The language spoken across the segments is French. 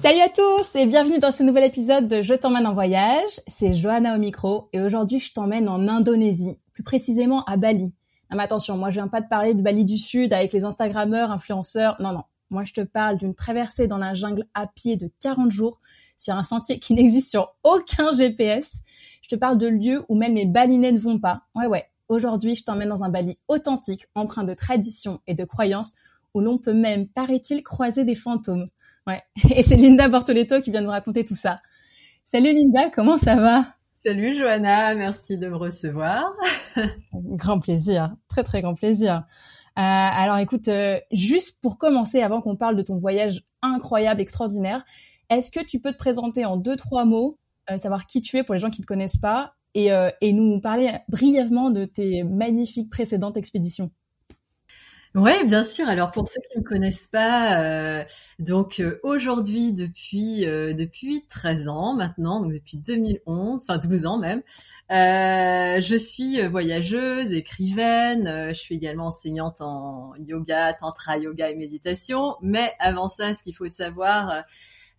Salut à tous et bienvenue dans ce nouvel épisode de Je t'emmène en voyage. C'est Johanna au micro et aujourd'hui je t'emmène en Indonésie, plus précisément à Bali. Non mais attention, moi je viens pas de parler de Bali du Sud avec les Instagrammeurs, influenceurs. Non non, moi je te parle d'une traversée dans la jungle à pied de 40 jours sur un sentier qui n'existe sur aucun GPS. Je te parle de lieux où même les balinais ne vont pas. Ouais ouais, aujourd'hui je t'emmène dans un Bali authentique, empreint de tradition et de croyances où l'on peut même, paraît-il, croiser des fantômes. Ouais. Et c'est Linda Bortoletto qui vient nous raconter tout ça. Salut Linda, comment ça va? Salut Johanna, merci de me recevoir. grand plaisir, très très grand plaisir. Euh, alors écoute, euh, juste pour commencer, avant qu'on parle de ton voyage incroyable, extraordinaire, est-ce que tu peux te présenter en deux trois mots, euh, savoir qui tu es pour les gens qui ne te connaissent pas, et, et nous parler brièvement de tes magnifiques précédentes expéditions? Oui, bien sûr. Alors pour ceux qui ne me connaissent pas, euh, donc euh, aujourd'hui depuis euh, depuis 13 ans maintenant, donc depuis 2011, enfin 12 ans même, je suis voyageuse, écrivaine. je suis également enseignante en yoga, tantra, yoga et méditation. Mais avant ça, ce qu'il faut savoir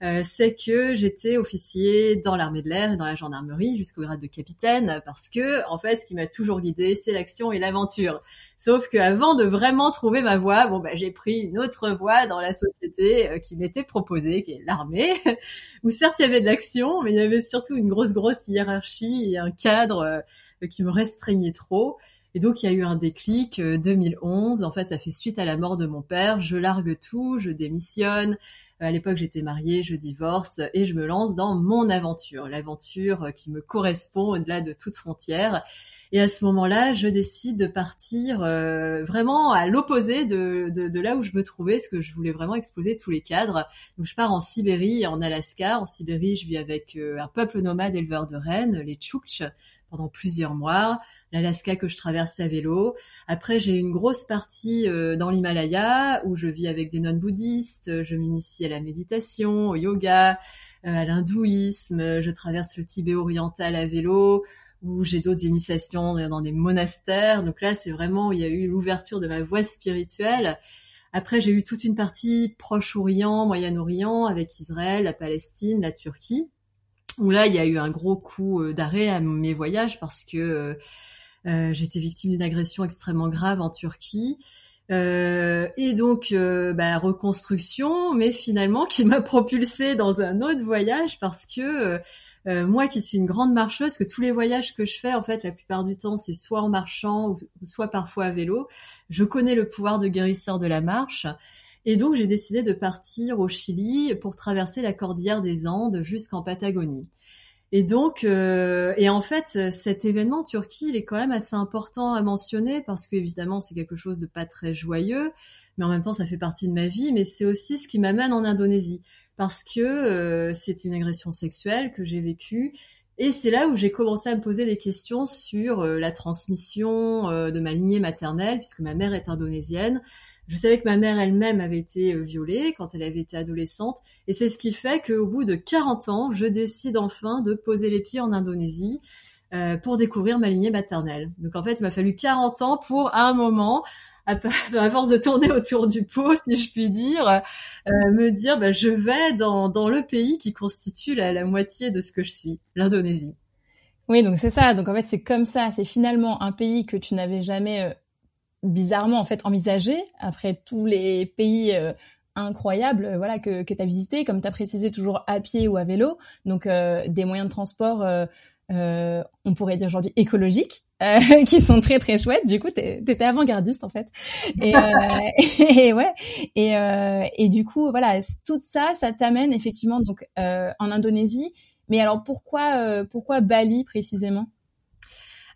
euh, c'est que j'étais officier dans l'armée de l'air et dans la gendarmerie jusqu'au grade de capitaine parce que en fait ce qui m'a toujours guidé c'est l'action et l'aventure. Sauf qu'avant de vraiment trouver ma voie, bon bah j'ai pris une autre voie dans la société euh, qui m'était proposée, qui est l'armée, où certes il y avait de l'action, mais il y avait surtout une grosse grosse hiérarchie et un cadre euh, qui me restreignait trop. Et donc il y a eu un déclic 2011. En fait, ça fait suite à la mort de mon père. Je largue tout, je démissionne. Euh, à l'époque, j'étais mariée, je divorce et je me lance dans mon aventure, l'aventure euh, qui me correspond au-delà de toute frontière. Et à ce moment-là, je décide de partir euh, vraiment à l'opposé de, de, de, là où je me trouvais, parce que je voulais vraiment exploser tous les cadres. Donc je pars en Sibérie et en Alaska. En Sibérie, je vis avec un peuple nomade éleveur de rennes, les Tchouktches, pendant plusieurs mois l'Alaska que je traverse à vélo. Après, j'ai une grosse partie euh, dans l'Himalaya où je vis avec des nonnes bouddhistes, je m'initie à la méditation, au yoga, euh, à l'hindouisme, je traverse le Tibet oriental à vélo, où j'ai d'autres initiations dans des monastères. Donc là, c'est vraiment, il y a eu l'ouverture de ma voie spirituelle. Après, j'ai eu toute une partie Proche-Orient, Moyen-Orient, avec Israël, la Palestine, la Turquie, où là, il y a eu un gros coup euh, d'arrêt à mes voyages parce que euh, J'étais victime d'une agression extrêmement grave en Turquie. Euh, et donc, euh, bah, reconstruction, mais finalement qui m'a propulsée dans un autre voyage parce que euh, moi qui suis une grande marcheuse, que tous les voyages que je fais, en fait, la plupart du temps, c'est soit en marchant ou, soit parfois à vélo, je connais le pouvoir de guérisseur de la marche. Et donc, j'ai décidé de partir au Chili pour traverser la cordillère des Andes jusqu'en Patagonie. Et donc, euh, et en fait, cet événement en Turquie, il est quand même assez important à mentionner parce que évidemment, c'est quelque chose de pas très joyeux, mais en même temps, ça fait partie de ma vie. Mais c'est aussi ce qui m'amène en Indonésie parce que euh, c'est une agression sexuelle que j'ai vécue. Et c'est là où j'ai commencé à me poser des questions sur euh, la transmission de ma lignée maternelle, puisque ma mère est indonésienne. Je savais que ma mère elle-même avait été euh, violée quand elle avait été adolescente, et c'est ce qui fait qu'au bout de 40 ans, je décide enfin de poser les pieds en Indonésie euh, pour découvrir ma lignée maternelle. Donc en fait, il m'a fallu 40 ans pour, à un moment, à, force de tourner autour du pot, si je puis dire, euh, me dire, bah, je vais dans, dans le pays qui constitue la, la moitié de ce que je suis, l'Indonésie. Oui, donc c'est ça. Donc en fait, c'est comme ça. C'est finalement un pays que tu n'avais jamais bizarrement en fait envisagé après tous les pays euh, incroyables euh, voilà que, que tu as visité comme tu as précisé toujours à pied ou à vélo donc euh, des moyens de transport on pourrait dire aujourd'hui écologiques, qui sont très très chouettes. Du coup, t'étais avant-gardiste en fait. Et, et ouais. Et, et du coup, voilà, tout ça, ça t'amène effectivement donc en Indonésie. Mais alors pourquoi pourquoi Bali précisément?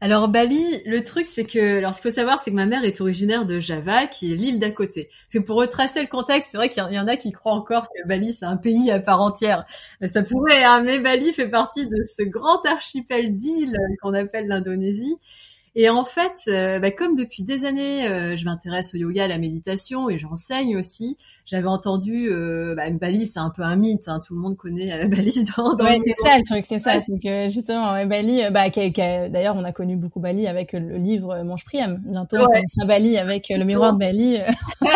Alors Bali, le truc c'est que, alors ce qu'il faut savoir, c'est que ma mère est originaire de Java, qui est l'île d'à côté. Parce que pour retracer le contexte, c'est vrai qu'il y en a qui croient encore que Bali c'est un pays à part entière. Ça pourrait, hein, mais Bali fait partie de ce grand archipel d'îles qu'on appelle l'Indonésie. Et en fait, euh, bah, comme depuis des années, euh, je m'intéresse au yoga, à la méditation et j'enseigne aussi. J'avais entendu, euh, bah, Bali, c'est un peu un mythe. Hein, tout le monde connaît euh, Bali dans. dans ouais, c'est ça le truc, c'est ça, c'est que justement Bali, bah, d'ailleurs, on a connu beaucoup Bali avec le livre Mange Priam. Bientôt, on connaîtra Bali avec le miroir de Bali.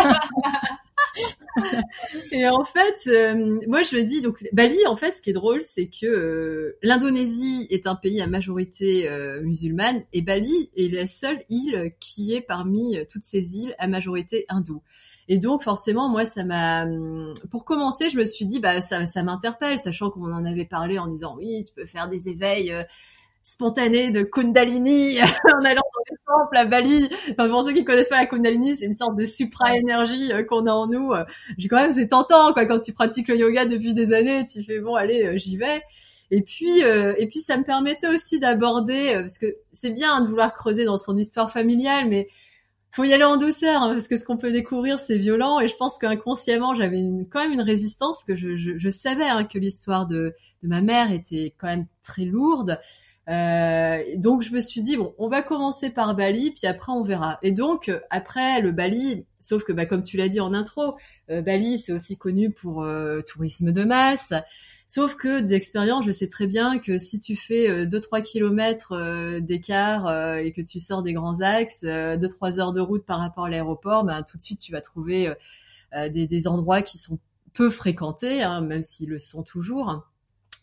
et en fait, euh, moi je me dis donc Bali, en fait, ce qui est drôle, c'est que euh, l'Indonésie est un pays à majorité euh, musulmane et Bali est la seule île qui est parmi toutes ces îles à majorité hindoue. Et donc forcément, moi, ça m'a. Pour commencer, je me suis dit, bah ça m'interpelle, sachant qu'on en avait parlé en disant oui, tu peux faire des éveils spontané de Kundalini en allant dans les temples à Bali. Enfin, pour ceux qui connaissent pas la Kundalini, c'est une sorte de supra-énergie euh, qu'on a en nous. J'ai quand même, c'est tentant, quoi. Quand tu pratiques le yoga depuis des années, tu fais bon, allez, euh, j'y vais. Et puis, euh, et puis, ça me permettait aussi d'aborder, parce que c'est bien de vouloir creuser dans son histoire familiale, mais faut y aller en douceur, hein, parce que ce qu'on peut découvrir, c'est violent. Et je pense qu'inconsciemment, j'avais quand même une résistance, que je, je, je savais hein, que l'histoire de, de ma mère était quand même très lourde. Euh, donc je me suis dit bon, on va commencer par Bali, puis après on verra. Et donc après le Bali, sauf que bah, comme tu l'as dit en intro, euh, Bali c'est aussi connu pour euh, tourisme de masse. Sauf que d'expérience, je sais très bien que si tu fais 2-3 kilomètres d'écart et que tu sors des grands axes, 2-3 heures de route par rapport à l'aéroport, bah, tout de suite tu vas trouver des, des, endroits qui sont peu fréquentés, hein, même s'ils le sont toujours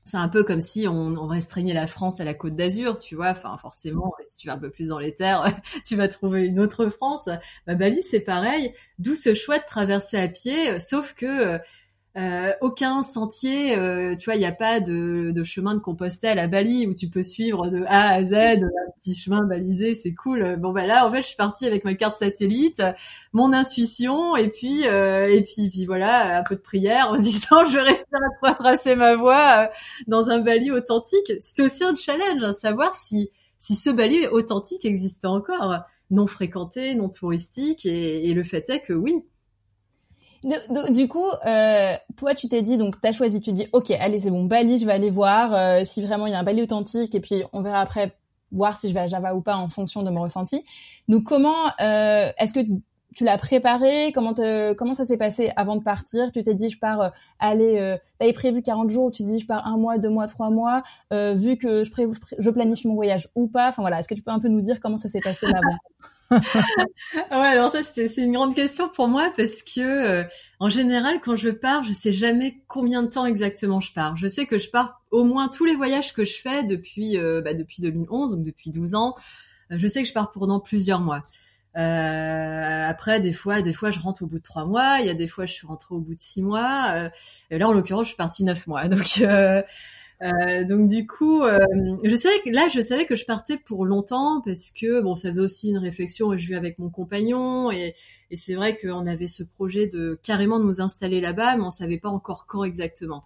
c'est un peu comme si on, restreignait la France à la Côte d'Azur, tu vois. Enfin, forcément, si tu vas un peu plus dans les terres, tu vas trouver une autre France. Bah, Bali, c'est pareil. D'où ce choix de traverser à pied, sauf que euh, aucun sentier, euh, tu vois, il n'y a pas de, de, chemin de Compostelle à Bali où tu peux suivre de A à Z un petit chemin balisé, c'est cool. Bon bah là, en fait, je suis partie avec ma carte satellite, mon intuition et puis euh, et puis puis voilà, un peu de prière en disant je resterai à tracer ma voie dans un Bali authentique. C'est aussi un challenge, hein, savoir si si ce Bali authentique existe encore, non fréquenté, non touristique, et le fait est que oui, du coup, euh, toi, tu t'es dit, donc, t'as choisi, tu dis, ok, allez, c'est bon, Bali, je vais aller voir euh, si vraiment il y a un Bali authentique, et puis on verra après voir si je vais à Java ou pas en fonction de mon ressenti. Donc, comment, euh, est-ce que tu l'as préparé? Comment comment ça s'est passé avant de partir? Tu t'es dit, je pars, euh, allez, euh, t'avais prévu 40 jours, tu te dis, je pars un mois, deux mois, trois mois, euh, vu que je, je planifie mon voyage ou pas. Enfin voilà, est-ce que tu peux un peu nous dire comment ça s'est passé là-bas? ouais, alors ça c'est une grande question pour moi parce que euh, en général quand je pars, je sais jamais combien de temps exactement je pars. Je sais que je pars au moins tous les voyages que je fais depuis euh, bah, depuis 2011 donc depuis 12 ans. Euh, je sais que je pars pendant plusieurs mois. après, des fois, des fois, je rentre au bout de trois mois. Il y a des fois, je suis rentrée au bout de six mois. et là, en l'occurrence, je suis partie neuf mois. Donc, euh, donc du coup, euh, je savais que là, je savais que je partais pour longtemps parce que bon, ça faisait aussi une réflexion. Je vis avec mon compagnon et, et c'est vrai qu'on avait ce projet de carrément nous installer là-bas, mais on savait pas encore quand exactement.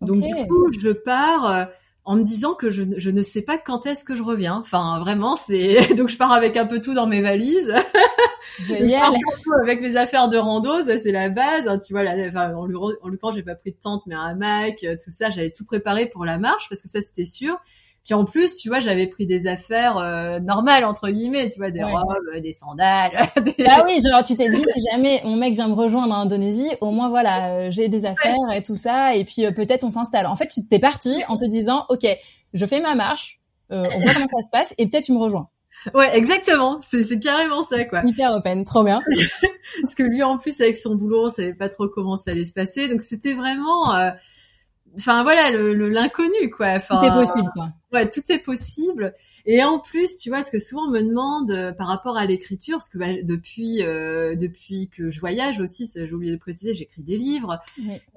Donc du coup, je pars. En me disant que je, je ne sais pas quand est-ce que je reviens. Enfin, vraiment, c'est donc je pars avec un peu tout dans mes valises. je pars avec mes affaires de rando, ça c'est la base. Hein, tu vois, là, enfin, en l'occurrence, j'ai pas pris de tente, mais un hamac, euh, tout ça, j'avais tout préparé pour la marche parce que ça c'était sûr. Puis en plus, tu vois, j'avais pris des affaires euh, normales entre guillemets, tu vois, des robes, des sandales. Des... Ah oui, genre tu t'es dit si jamais mon mec vient me rejoindre en Indonésie, au moins voilà, euh, j'ai des affaires et tout ça, et puis euh, peut-être on s'installe. En fait, tu t'es parti en te disant, ok, je fais ma marche, on voit comment ça se passe, et peut-être tu me rejoins. Ouais, exactement. C'est, c'est carrément ça, quoi. Hyper open, trop bien. Parce que lui, en plus, avec son boulot, on savait pas trop comment ça allait se passer. Donc, c'était vraiment, enfin voilà le l'inconnu quoi. Enfin tout est possible quoi. Ouais tout est possible. Et en plus tu vois ce que souvent on me demande euh, par rapport à l'écriture parce que bah, depuis euh, depuis que je voyage aussi j'ai oublié de préciser j'écris des livres.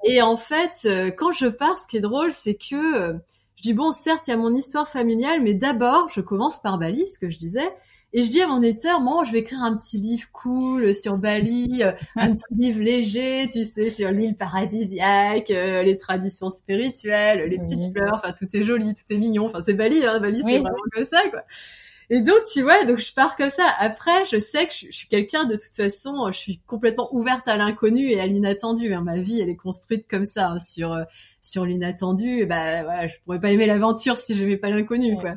Et en fait euh, quand je pars ce qui est drôle c'est que Je dis bon, certes, il y a mon histoire familiale, mais d'abord, je commence par Bali, ce que je disais. Et je dis à mon éditeur, moi, je vais écrire un petit livre cool sur Bali, euh, un petit livre léger, tu sais, sur l'île paradisiaque, euh, les traditions spirituelles, les petites fleurs, enfin, tout est joli, tout est mignon. Enfin, c'est Bali, hein, Bali, c'est vraiment que ça, quoi. Et donc, tu vois, donc je pars comme ça. Après, je sais que je, suis quelqu'un, de toute façon, je suis complètement ouverte à l'inconnu et à l'inattendu. Hein. Ma vie, elle est construite comme ça, hein, sur euh, sur l'inattendu. Bah, voilà, je pourrais pas aimer l'aventure si j'aimais pas l'inconnu, quoi.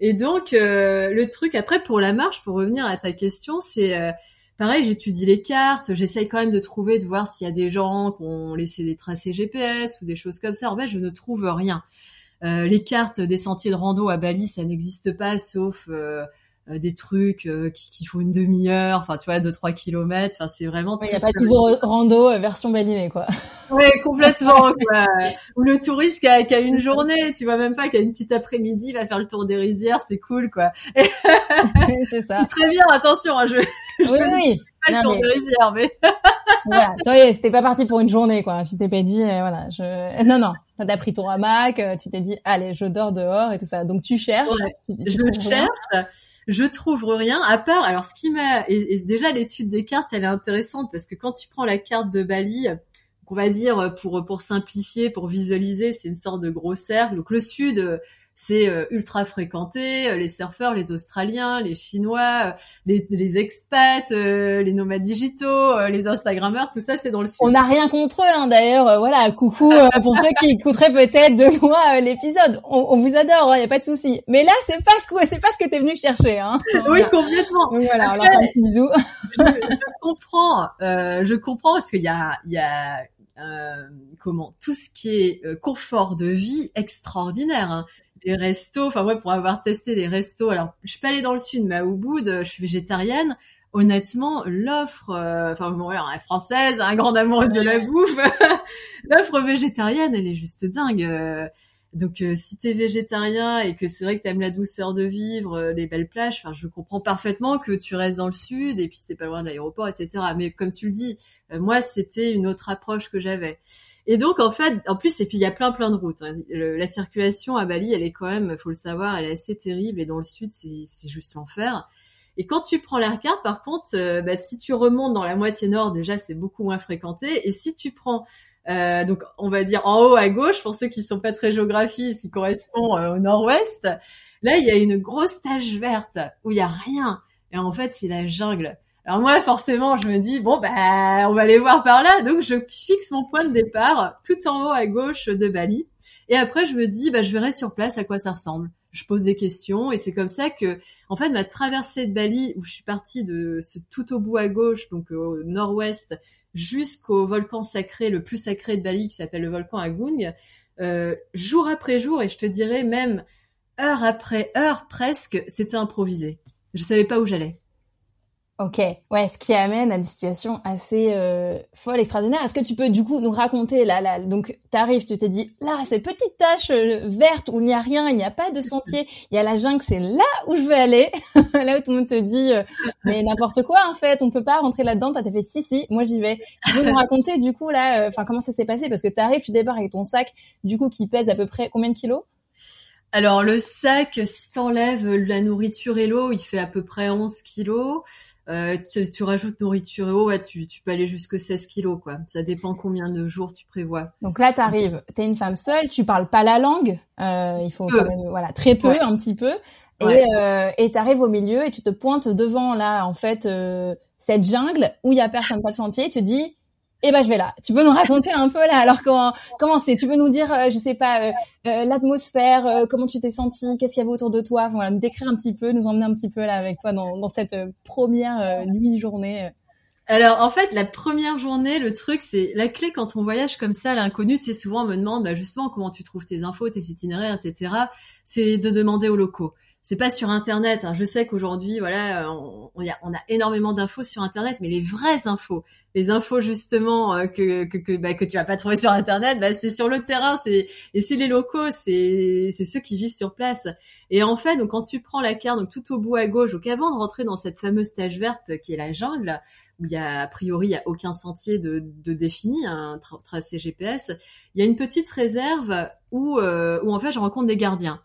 Et donc, euh, le truc après pour la marche, pour revenir à ta question, c'est euh, pareil, j'étudie les cartes, j'essaye quand même de trouver, de voir s'il y a des gens qui ont laissé des tracés GPS ou des choses comme ça. En fait, je ne trouve rien. Euh, les cartes des sentiers de rando à Bali, ça n'existe pas, sauf des trucs euh, qui, qui font une demi-heure, enfin tu vois, deux trois kilomètres. Enfin c'est vraiment. Il n'y a pas de rando euh, version balinée quoi. Ouais, complètement quoi. Ou le touriste qui a, qui a, une journée, tu vois même pas, qui a une petite après-midi, va faire le tour des rizières, c'est cool quoi. c'est ça. Très bien, attention, hein, je. je oui oui. Pas le tour des rizières, mais. voilà, toi, c'était pas parti pour une journée quoi. Tu t'es pas dit, voilà, je. Non non. T'as pris ton hamac, tu t'es dit, allez, je dors dehors et tout ça. Donc tu cherches. je cherche je trouve rien à part alors ce qui m'a et, déjà l'étude des cartes elle est intéressante parce que quand tu prends la carte de Bali on va dire pour pour simplifier pour visualiser c'est une sorte de gros cercle. Donc le sud c'est euh, ultra fréquenté. Euh, les surfeurs, les Australiens, les Chinois, euh, les, les expats, les nomades digitaux, les Instagrammeurs, tout ça, c'est dans le sud. On n'a rien contre eux, hein, d'ailleurs. voilà, coucou pour ceux qui écouteraient peut-être de loin l'épisode. On, vous adore, il hein, y a pas de souci. Mais là, c'est pas ce que c'est pas ce que t'es venu chercher. Hein. Oui, complètement. voilà, alors un petit bisou. je, comprends, je comprends parce qu'il y a, il y a comment tout ce qui est confort de vie extraordinaire. Hein les restos. Enfin, ouais, pour avoir testé des restos. Alors, je suis pas allée dans le sud, mais à Ubud, je suis végétarienne. Honnêtement, l'offre, euh, enfin, bon, ouais, est française, un grand amour de la bouffe. l'offre végétarienne, elle est juste dingue. Euh. Donc, euh, si t'es végétarien et que c'est vrai que t'aimes la douceur de vivre, les belles plages, enfin, je comprends parfaitement que tu restes dans le sud et puis c'était pas loin de l'aéroport, etc. Mais comme tu le dis, moi, c'était une autre approche que j'avais. Et donc en fait, en plus, et puis il y a plein plein de routes. Hein. la circulation à Bali, elle est quand même, faut le savoir, elle est assez terrible. Et dans le sud, c'est juste l'enfer. Et quand tu prends l'air carte, par contre, euh, bah, si tu remontes dans la moitié nord, déjà c'est beaucoup moins fréquenté. Et si tu prends euh, donc on va dire en haut à gauche, pour ceux qui sont pas très géographie, qui correspond euh, au nord-ouest, là il y a une grosse tache verte où il y a rien. Et en fait c'est la jungle. Alors moi, forcément, je me dis bon bah on va aller voir par là. Donc je fixe mon point de départ tout en haut à gauche de Bali. Et après, je me dis bah je verrai sur place à quoi ça ressemble. Je pose des questions et c'est comme ça que en fait ma traversée de Bali où je suis partie de ce tout au bout à gauche, donc au nord-ouest, jusqu'au volcan sacré le plus sacré de Bali qui s'appelle le volcan Agung, euh, jour après jour et je te dirais même heure après heure presque, c'était improvisé. Je savais pas où j'allais. Ok, ouais, ce qui amène à des situations assez euh, folles, extraordinaires. Est-ce que tu peux du coup nous raconter là, là donc t'arrives, tu t'es dit là cette petite tache euh, verte où il n'y a rien, il n'y a pas de sentier, il y a la jungle, c'est là où je veux aller, là où tout le monde te dit euh, mais n'importe quoi en fait, on peut pas rentrer là-dedans. Toi t'as fait si si, moi j'y vais. Tu peux nous raconter du coup là, enfin comment ça s'est passé? Parce que t'arrives, tu débarques avec ton sac du coup qui pèse à peu près combien de kilos? Alors le sac, si t'enlèves la nourriture et l'eau, il fait à peu près 11 kilos. Euh, tu, rajoutes nourriture et eau, ouais, tu, tu peux aller jusqu'à 16 kilos, quoi. Ça dépend combien de jours tu prévois. Donc là, t'arrives, t'es une femme seule, tu parles pas la langue, euh, il faut quand même, voilà, très peu, un petit peu, et euh, et t'arrives au milieu et tu te pointes devant là, en fait, euh, cette jungle où il y a personne, pas de sentier, tu dis, eh ben je vais là. Tu peux nous raconter un peu là alors comment comment c'est? Tu peux nous dire euh, je sais pas euh, euh, l'atmosphère, comment tu t'es senti, qu'est-ce qu'il y avait autour de toi, voilà, nous décrire un petit peu, nous emmener un petit peu là avec toi dans, cette première nuit journée. Alors en fait la première journée, le truc c'est la clé quand on voyage comme ça l'inconnu, c'est souvent on me demande bah, justement comment tu trouves tes infos, tes itinéraires, etc. C'est de demander aux locaux c'est pas sur Internet. Hein. Je sais qu'aujourd'hui, voilà, on, on, a, on, a, énormément d'infos sur Internet, mais les vraies infos, les infos justement euh, que que que, bah, que tu vas pas trouver sur Internet, bah, c'est sur le terrain, c'est et c'est les locaux, c'est c'est ceux qui vivent sur place. Et en fait, donc quand tu prends la carte, donc tout au bout à gauche, donc avant de rentrer dans cette fameuse tâche verte qui est la jungle, où il y a a priori il y a aucun sentier de, de défini, un tracé GPS, il y a une petite réserve où euh, où en fait je rencontre des gardiens.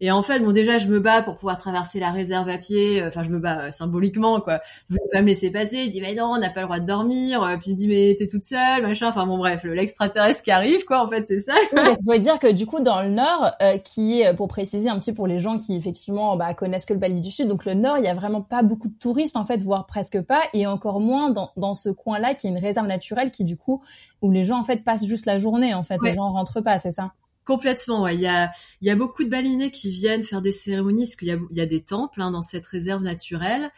Et en fait, bon, déjà, je me bats pour pouvoir traverser la réserve à pied. Enfin, je me bats euh, symboliquement, quoi. Je veux pas me laisser passer. Il dit, mais non, on n'a pas le droit de dormir. Euh, puis il dit, mais t'es toute seule, machin. Enfin, bon, bref, l'extraterrestre qui arrive, quoi. En fait, c'est ça. Oui, parce faut dire que du coup, dans le Nord, euh, qui est, pour préciser un petit pour les gens qui effectivement bah, connaissent que le Bali du Sud, donc le Nord, il y a vraiment pas beaucoup de touristes, en fait, voire presque pas, et encore moins dans, dans ce coin-là, qui est une réserve naturelle, qui du coup, où les gens en fait passent juste la journée, en fait, les gens rentrent pas, c'est ça? Complètement, ouais. Il y a, il y a beaucoup de balinés qui viennent faire des cérémonies, parce qu'il y a, il y a des temples hein, dans cette réserve naturelle.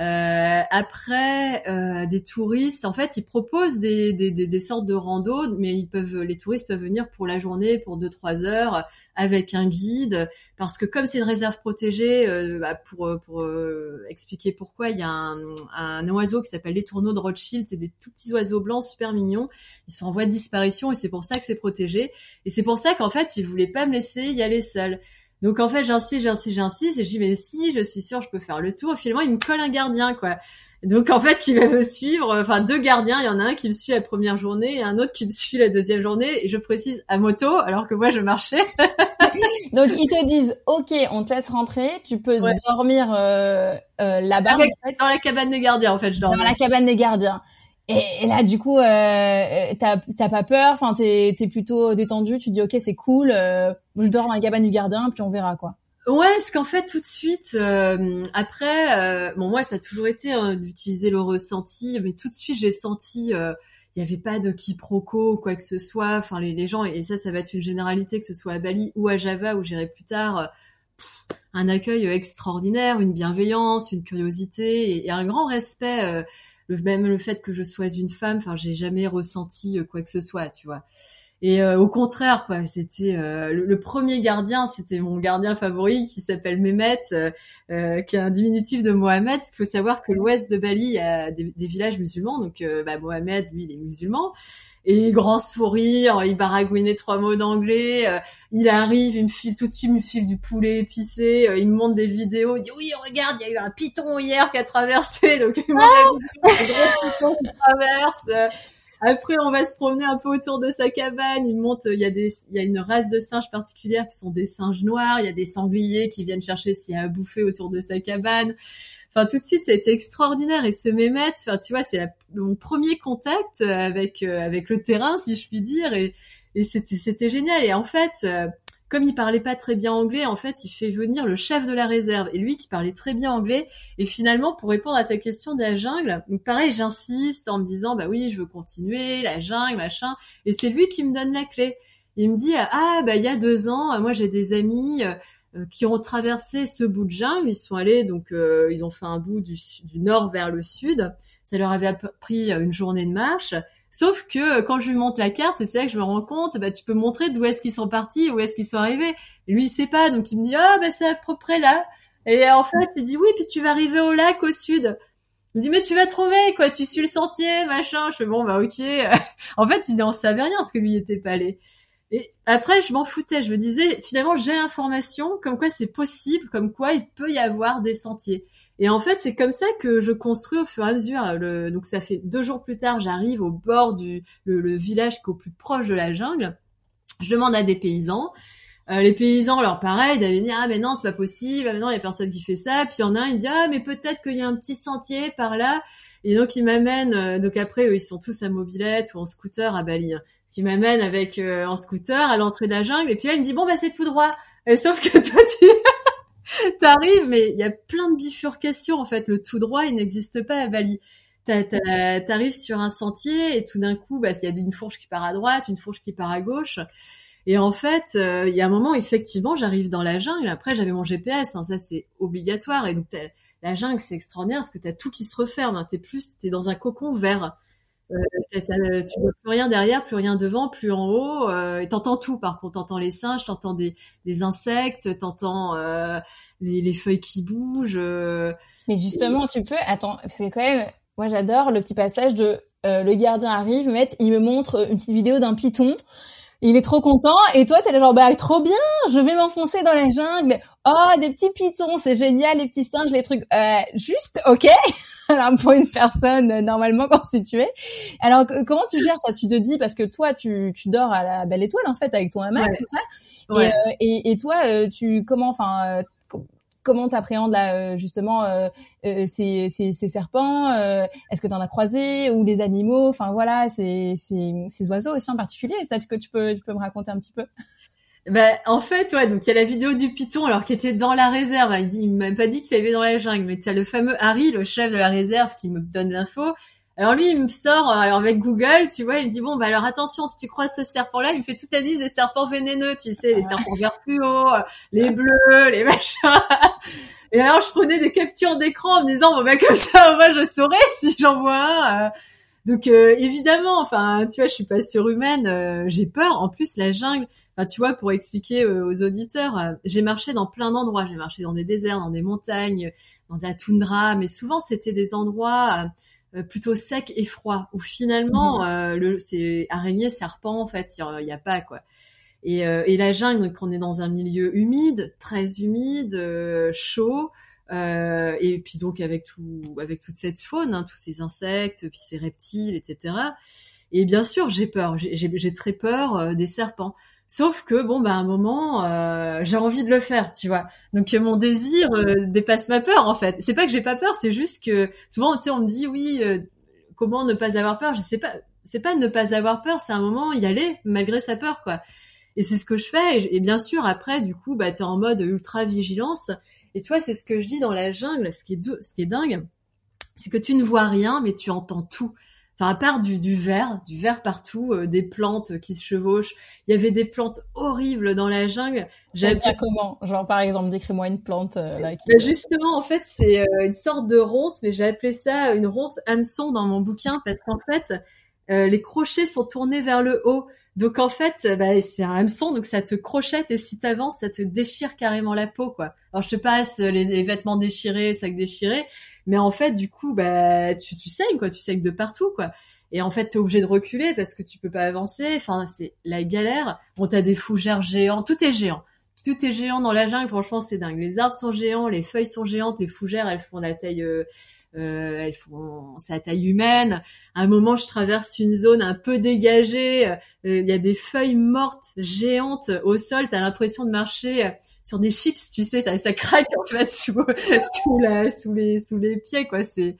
Euh, après, euh, des touristes, en fait, ils proposent des, des, des, des, sortes de rando, mais ils peuvent, les touristes peuvent venir pour la journée, pour deux trois heures, avec un guide, parce que comme c'est une réserve protégée, euh, bah, pour, pour euh, expliquer pourquoi, il y a un, un oiseau qui s'appelle les tourneaux de Rothschild, c'est des tout petits oiseaux blancs super mignons, ils sont en voie de disparition et c'est pour ça que c'est protégé, et c'est pour ça qu'en fait, ils voulaient pas me laisser y aller seul. Donc en fait, j'insiste, j'insiste, j'insiste, et je dis mais si, je suis sûre, je peux faire le tour. Finalement, il me colle un gardien, quoi. Donc en fait, qui va me suivre, enfin deux gardiens, il y en a un qui me suit la première journée et un autre qui me suit la deuxième journée. Et je précise à moto, alors que moi je marchais. Donc ils te disent, ok, on te laisse rentrer, tu peux dormir euh, euh, là-bas. Dans la cabane des gardiens, en fait, je dors. Dans la cabane des gardiens. Et, là, du coup, euh, euh t'as pas peur, enfin, t'es es plutôt détendu, tu dis ok, c'est cool, euh, je dors dans la cabane du gardien, puis on verra quoi. Ouais, parce qu'en fait, tout de suite, euh, après, euh, bon, moi, ça a toujours été hein, d'utiliser le ressenti, mais tout de suite, j'ai senti, il n'y avait pas de quiproquo, quoi que ce soit. Enfin, les, gens, et ça, ça va être une généralité, que ce soit à Bali ou à Java, où j'irai plus tard, un accueil extraordinaire, une bienveillance, une curiosité et, et un grand respect le même le fait que je sois une femme, enfin j'ai jamais ressenti euh, quoi que ce soit, tu vois. Et euh, au contraire, quoi, c'était euh, le, premier gardien, c'était mon gardien favori qui s'appelle Mehmet, euh, qui est un diminutif de Mohamed. Il faut savoir que l'ouest de Bali, il y a des, villages musulmans, donc bah, Mohamed, lui, il est musulman. Et grand sourire, il baragouinait trois mots d'anglais. Euh, il arrive, il me file tout de suite, il me file du poulet épicé. Euh, il me montre des vidéos. Il dit oui, regarde, il y a eu un python hier qui a traversé. Donc il montre un gros python qui traverse. Après, on va se promener un peu autour de sa cabane. Il montre, il y a des, il y a une race de singes particulière qui sont des singes noirs. Il y a des sangliers qui viennent chercher s'il y a à bouffer autour de sa cabane. Enfin, tout de suite, ça a été extraordinaire. Et ce Mehmet, enfin, tu vois, c'est mon premier contact avec euh, avec le terrain, si je puis dire. Et, et c'était c'était génial. Et en fait, euh, comme il parlait pas très bien anglais, en fait, il fait venir le chef de la réserve et lui qui parlait très bien anglais. Et finalement, pour répondre à ta question de la jungle, donc pareil, j'insiste en me disant, bah oui, je veux continuer, la jungle, machin. Et c'est lui qui me donne la clé. Il me dit, ah, bah il y a deux ans, moi j'ai des amis euh, qui ont traversé ce bout de jungle. Ils sont allés, donc euh, ils ont fait un bout du, du, nord vers le sud. Ça leur avait pris une journée de marche. Sauf que quand je lui montre la carte, et c'est là que je me rends compte, bah, tu peux montrer d'où est-ce qu'ils sont partis, où est-ce qu'ils sont arrivés. Lui, il sait pas, donc il me dit, oh, bah, c'est à peu près là. Et en fait, il dit, oui, puis tu vas arriver au lac au sud. Il me dit, mais tu vas trouver, quoi, tu suis le sentier, machin. Je fais, bon, bah, ok. en fait, il n'en savait rien, parce que lui, il était pas allé. Et après, je m'en foutais. Je me disais, finalement, j'ai l'information, comme quoi c'est possible, comme quoi il peut y avoir des sentiers. Et en fait, c'est comme ça que je construis au fur et à mesure. Le... Donc, ça fait deux jours plus tard, j'arrive au bord du le, village qui est au plus proche de la jungle. Je demande à des paysans. Euh, les paysans, alors pareil, ils avaient dit ah mais non c'est pas possible, ah mais non il y a personne qui fait ça. Puis il y en a un, il dit ah mais peut-être qu'il y a un petit sentier par là. Et donc ils m'amènent. Euh, donc après eux ils sont tous à mobilette ou en scooter à Bali. Hein qui m'amène avec euh, en scooter à l'entrée de la jungle et puis là il me dit bon bah c'est tout droit. Et sauf que toi tu t'arrives mais il y a plein de bifurcations en fait. Le tout droit il n'existe pas à Bali. T'arrives sur un sentier et tout d'un coup parce qu'il y a une fourche qui part à droite une fourche qui part à gauche. Et en fait euh, il y a un moment effectivement j'arrive dans la jungle. Après j'avais mon GPS hein, ça c'est obligatoire. Et donc la jungle c'est extraordinaire parce que t'as tout qui se referme hein, t'es plus t'es dans un cocon vert tu vois plus rien derrière, plus rien devant, plus en haut. Euh, et t'entends tout. Par contre, t'entends les singes, t'entends des, des insectes, t'entends euh, les, feuilles qui bougent. Mais justement, tu peux, attends, parce que quand même, moi j'adore le petit passage de le gardien arrive, il me montre une petite vidéo d'un python il est trop content et toi t'es là genre bah trop bien je vais m'enfoncer dans la jungle oh des petits pitons c'est génial les petits singes les trucs euh, juste ok alors pour une personne normalement constituée. Alors comment tu gères ça? Tu te dis parce que toi tu, tu dors à la belle étoile en fait avec ton hamac c'est ça? Et, euh, et, et, toi euh, tu comment enfin comment t'appréhendes là euh, justement euh, euh, ces, ces, ces, serpents Est-ce que tu en as croisé ou les animaux? Enfin voilà, ces, ces, ces oiseaux aussi en particulier. Est-ce que tu peux, tu peux me raconter un petit peu? Ben, en fait, ouais, donc il y a la vidéo du python, alors qui était dans la réserve. Il, dit, il m'a pas dit qu'il avait dans la jungle, mais tu as le fameux Harry, le chef de la réserve, qui me donne l'info. Alors lui, il me sort, euh, alors avec Google, tu vois, il me dit bon, bah alors attention, si tu croises ce serpent-là, il me fait toute la liste des serpents vénéneux, tu sais, les serpents verts fluo, les bleus, les machins. Et alors je prenais des captures d'écran en me disant bon bah comme ça, moi je saurais si j'en vois un. Euh. Donc euh, évidemment, enfin, tu vois, je suis pas surhumaine, j'ai peur. En plus, la jungle. Enfin, tu vois, pour expliquer aux auditeurs, j'ai marché dans plein d'endroits. J'ai marché dans des déserts, dans des montagnes, dans de la toundra, mais souvent c'était des endroits euh, plutôt sec et froid où finalement euh, le c'est araignée serpent en fait il y, a pas quoi. Et, euh, et la jungle donc on est dans un milieu humide très humide chaud et puis donc avec tout avec toute cette faune hein, tous ces insectes puis ces reptiles etc et bien sûr j'ai peur. J'ai très peur des serpents Sauf que bon bah à un moment euh, j'ai envie de le faire, tu vois. Donc mon désir euh, dépasse ma peur en fait. C'est pas que j'ai pas peur, c'est juste que souvent tu sais on me dit oui euh, comment ne pas avoir peur? Je sais pas, c'est pas ne pas avoir peur, c'est un moment y aller malgré sa peur quoi. Et c'est ce que je fais. Et, bien sûr après du coup bah t'es en mode ultra vigilance. Et tu vois c'est ce que je dis dans la jungle. Ce qui est ce qui est dingue, c'est que tu ne vois rien mais tu entends tout enfin à part du, du vert, du vert partout, euh, des plantes qui se chevauchent. Il y avait des plantes horribles dans la jungle. J'avais comment? Genre par exemple, décris-moi une plante euh, là. Qui... Bah, justement, en fait, c'est euh, une sorte de ronce, mais j'ai appelé ça une ronce hameçon dans mon bouquin parce qu'en fait, les crochets sont tournés vers le haut. Donc en fait, bah, c'est un hameçon, donc ça te crochette et si t'avances, ça te déchire carrément la peau, quoi. Alors je te passe les, les vêtements déchirés, sacs déchirés, mais en fait, du coup, bah, tu, tu saignes, quoi. Tu saignes de partout, quoi. Et en fait, t'es obligé de reculer parce que tu peux pas avancer. Enfin, c'est la galère. Bon, t'as des fougères géants. Tout est géant. Tout est géant dans la jungle. Franchement, c'est dingue. Les arbres sont géants, les feuilles sont géantes, les fougères, elles font la taille, euh, elles font, la taille humaine. À un moment, je traverse une zone un peu dégagée. Euh, il y a des feuilles mortes, géantes au sol. T'as l'impression de marcher sur des chips, tu sais, ça, ça craque en fait sous, sous, la, sous les, sous les pieds, quoi. C'est,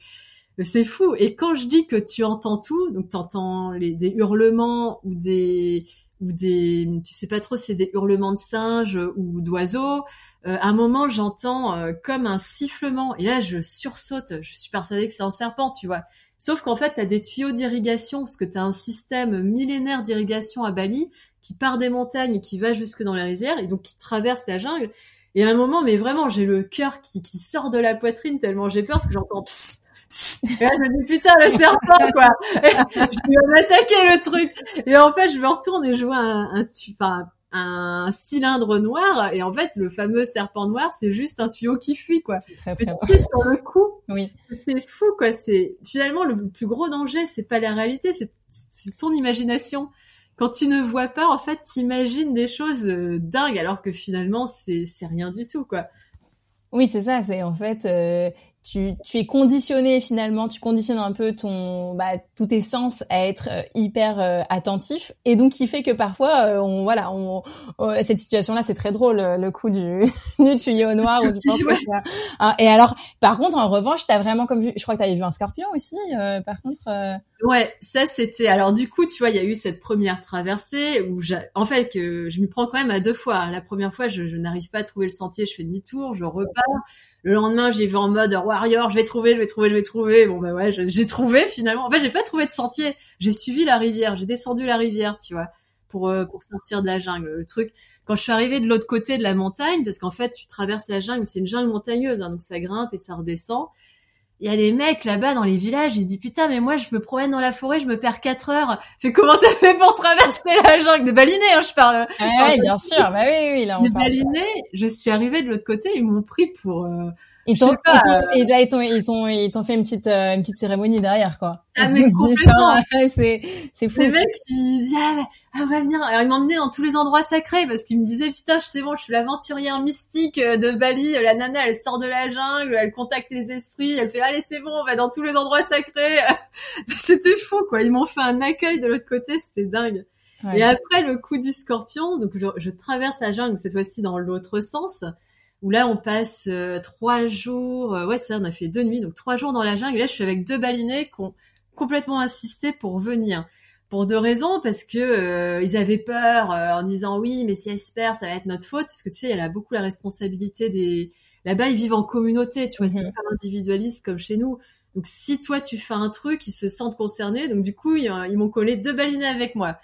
c'est fou. Et quand je dis que tu entends tout, donc t'entends les, des hurlements ou des, ou des, tu sais pas trop, c'est des hurlements de singes ou d'oiseaux. Euh, à un moment, j'entends euh, comme un sifflement, et là, je sursaute. Je suis persuadée que c'est un serpent, tu vois. Sauf qu'en fait, tu as des tuyaux d'irrigation, parce que tu as un système millénaire d'irrigation à Bali qui part des montagnes et qui va jusque dans les rizières et donc qui traverse la jungle. Et à un moment, mais vraiment, j'ai le cœur qui, qui sort de la poitrine tellement j'ai peur parce que j'entends psst, psst. Et là, je me dis putain le serpent quoi. je vais m'attaquer le truc. Et en fait, je me retourne et je vois un, un, un cylindre noir et en fait le fameux serpent noir c'est juste un tuyau qui fuit quoi. C'est très, très sur le coup. Oui. C'est fou quoi. C'est finalement le plus gros danger c'est pas la réalité c'est ton imagination quand tu ne vois pas, en fait, t'imagines des choses euh, dingues, alors que finalement, c'est c'est rien du tout, quoi. Oui, c'est ça. C'est en fait, euh, tu, tu es conditionné finalement, tu conditionnes un peu ton, bah, tous tes sens à être euh, hyper euh, attentif, et donc qui fait que parfois, euh, on, voilà, on, cette situation-là, c'est très drôle, le coup du, du tuyau noir ou du hein, Et alors, par contre, en revanche, t'as vraiment comme vu, je crois que t'avais vu un scorpion aussi, par contre. Ouais, ça c'était. Alors du coup, tu vois, il y a eu cette première traversée où, en fait, que je m'y prends quand même à deux fois. Hein. La première fois, je, je n'arrive pas à trouver le sentier, je fais demi-tour, je repars. Le lendemain, j'y vais en mode warrior, je vais trouver, je vais trouver, je vais trouver. Bon bah ouais, j'ai trouvé finalement. En fait, j'ai pas trouvé de sentier. J'ai suivi la rivière, j'ai descendu la rivière, tu vois, pour euh, pour sortir de la jungle. Le truc, quand je suis arrivée de l'autre côté de la montagne, parce qu'en fait, tu traverses la jungle, c'est une jungle montagneuse, hein, donc ça grimpe et ça redescend. Il y a les mecs là-bas dans les villages, ils disent putain mais moi je me promène dans la forêt, je me perds quatre heures. Fais comment t'as fait pour traverser la jungle? De balinés, hein, je parle. Ouais, bien sûr, bah oui oui là on De balinés, je suis arrivée de l'autre côté, ils m'ont pris pour euh, ils t'ont, et là, ils t'ont, ils t'ont, ils t'ont fait une petite, euh, une petite cérémonie derrière, quoi. Ah, mais complètement. c'est, c'est fou. Les mecs, ils disent, ah, ah, on va venir. Alors, ils m'emmenaient dans tous les endroits sacrés parce qu'ils me disaient, putain, c'est bon, je suis l'aventurière mystique euh, de Bali. La nana, elle sort de la jungle, elle contacte les esprits, elle fait, allez, c'est bon, on va dans tous les endroits sacrés. c'était fou, quoi. Ils m'ont fait un accueil de l'autre côté, c'était dingue. Et après, le coup du scorpion, donc je, je traverse la jungle, cette fois-ci dans l'autre sens où là on passe euh, trois jours, euh, ouais ça on a fait deux nuits, donc trois jours dans la jungle. Et là je suis avec deux balinés qui ont complètement insisté pour venir. Pour deux raisons, parce que euh, ils avaient peur en disant oui, mais si elle se perd, ça va être notre faute, parce que tu sais, elle a beaucoup la responsabilité des. Là-bas, ils vivent en communauté, tu vois, c'est mhm. pas individualiste comme chez nous. Donc si toi tu fais un truc, ils se sentent concernés. Donc du coup, ils, m'ont collé deux balinés avec moi.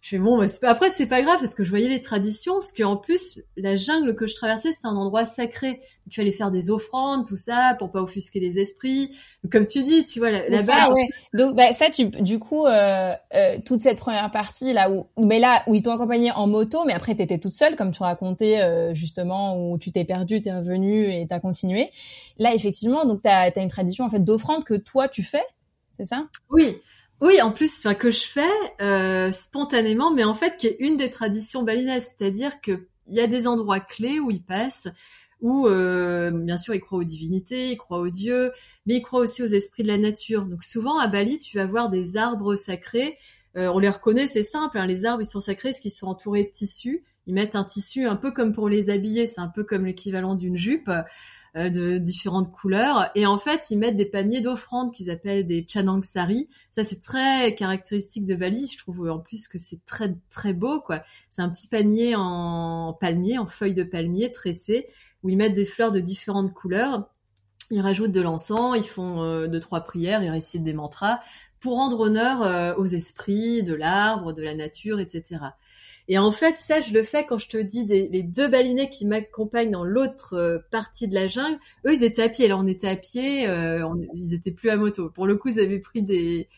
Je fais bon, bah, après c'est pas grave parce que je voyais les traditions, parce qu'en plus la jungle que je traversais c'était un endroit sacré, il fallait faire des offrandes, tout ça pour pas offusquer les esprits. comme tu dis, tu vois là-bas. Ouais. Donc bah, ça, tu, du coup, euh, euh, toute cette première partie là où, mais là où ils t'ont accompagné en moto, mais après t'étais toute seule comme tu racontais euh, justement où tu t'es perdue, t'es revenue et t'as continué. Là effectivement, donc t'as as une tradition en fait d'offrande que toi tu fais, c'est ça? Oui. Oui, en plus, enfin que je fais euh, spontanément, mais en fait qui est une des traditions balinaises, c'est-à-dire que il y a des endroits clés où ils passent, où euh, bien sûr ils croient aux divinités, ils croient aux dieux, mais ils croient aussi aux esprits de la nature. Donc souvent à Bali, tu vas voir des arbres sacrés. Euh, on les reconnaît, c'est simple. Hein, les arbres ils sont sacrés parce qu'ils sont entourés de tissus. Ils mettent un tissu un peu comme pour les habiller, c'est un peu comme l'équivalent d'une jupe. Euh, de différentes couleurs. Et en fait, ils mettent des paniers d'offrandes qu'ils appellent des chanangsari. Ça, c'est très caractéristique de Bali. Je trouve en plus que c'est très très beau, quoi. C'est un petit panier en palmier, en feuilles de palmier tressées, où ils mettent des fleurs de différentes couleurs. Ils rajoutent de l'encens, ils font euh, deux trois prières, ils récitent des mantras pour rendre honneur euh, aux esprits de l'arbre, de la nature, etc. Et en fait, ça, je le fais quand je te dis des, les deux balinets qui m'accompagnent dans l'autre euh, partie de la jungle. Eux, ils étaient à pied. Là, on était à pied. Euh, ils étaient plus à moto. Pour le coup, ils avaient pris des.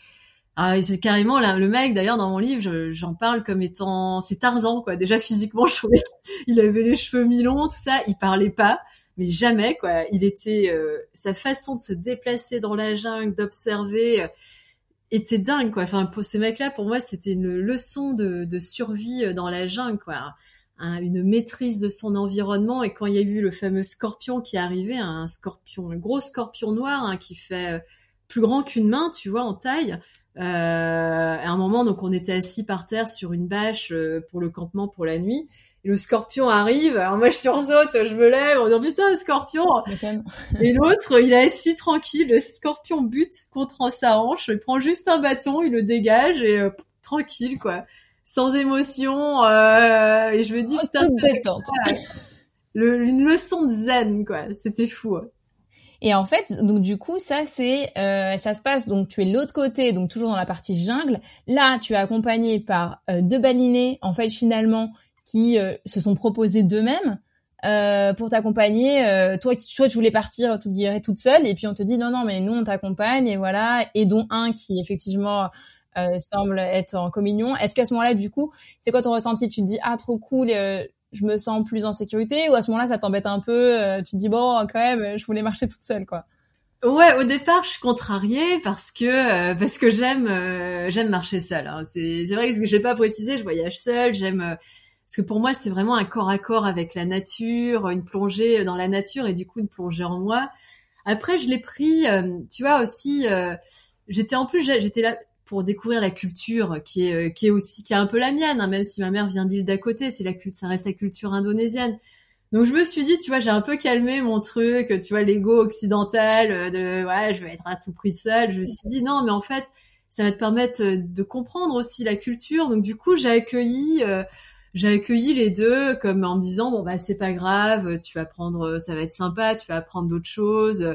Ah, c'est carrément là, le mec. D'ailleurs, dans mon livre, j'en parle comme étant c'est Tarzan, quoi. Déjà physiquement, je trouvais qu'il avait les cheveux mi-longs, tout ça. Il parlait pas, mais jamais, quoi. Il était euh, sa façon de se déplacer dans la jungle, d'observer était dingue quoi. Enfin pour ces mecs-là, pour moi, c'était une leçon de, survie euh, dans la jungle quoi. une maîtrise de son environnement et quand il y a eu le fameux scorpion qui est arrivé, un scorpion, un gros scorpion noir hein, qui fait euh, plus grand qu'une main, tu vois, en taille. Euh, à un moment, donc, on était assis par terre sur une bâche euh, pour le campement pour la nuit le scorpion arrive, alors moi je sursaute, je me lève, on dit putain scorpion. Et l'autre, il est assis tranquille, le scorpion bute contre sa hanche, il prend juste un bâton, il le dégage et euh, tranquille quoi, sans émotion. Euh, et je me dis oh, putain, détente. Le, une leçon de zen quoi, c'était fou. Et en fait, donc du coup, ça c'est, euh, ça se passe. Donc tu es de l'autre côté, donc toujours dans la partie jungle. Là, tu es accompagné par deux balinés. En fait, finalement, qui euh, se sont proposés d'eux-mêmes euh, pour t'accompagner. Euh, toi, toi, tu voulais partir toute guérie toute seule, et puis on te dit non, non, mais nous on t'accompagne, et voilà. Et dont un qui effectivement euh, semble être en communion. Est-ce qu'à ce, moment-là, du coup, c'est quoi ton ressenti? Tu te dis ah trop cool, je me sens plus en sécurité, ou à ce moment-là, ça t'embête un peu Tu te dis bon, quand même, je voulais marcher toute seule, quoi? Ouais, au départ, je suis contrariée parce que parce que j'aime j'aime marcher seule. Hein. C'est c'est vrai que ce que j'ai pas précisé, je voyage seule, j'aime parce que pour moi, c'est vraiment un corps à corps avec la nature, une plongée dans la nature et du coup une plongée en moi. Après, je l'ai pris, euh, tu vois aussi. Euh, j'étais en plus, j'étais là pour découvrir la culture qui est euh, qui est aussi qui est un peu la mienne, hein, même si ma mère vient d'île d'à côté, c'est la ça reste la culture indonésienne. Donc je me suis dit, tu vois, j'ai un peu calmé mon truc, tu vois, l'ego occidental de ouais, je vais être à tout prix seule. Je me suis dit non, mais en fait, ça va te permettre de comprendre aussi la culture. Donc du coup, j'ai accueilli j'ai accueilli les deux comme en me disant bon bah c'est pas grave, tu vas prendre, ça va être sympa, tu vas apprendre d'autres choses.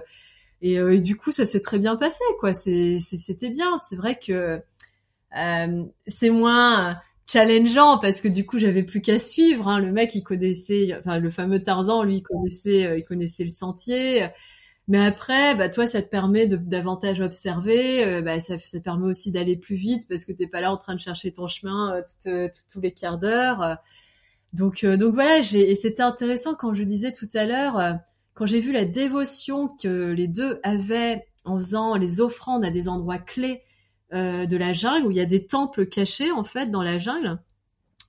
Et, euh, et, du coup ça s'est très bien passé quoi. C'était bien. C'est vrai que euh, c'est moins challengeant parce que du coup j'avais plus qu'à suivre. Hein. Le mec il connaissait, enfin le fameux Tarzan lui il connaissait, euh, il connaissait le sentier. Mais après, bah toi, ça te permet de davantage observer. Euh, bah, ça, ça te permet aussi d'aller plus vite parce que t'es pas là en train de chercher ton chemin euh, tous les quarts d'heure. Donc, donc voilà. Et c'était intéressant quand je disais tout à l'heure, quand j'ai vu la dévotion que les deux avaient en faisant les offrandes à des endroits clés de la jungle où il y a des temples cachés en fait dans la jungle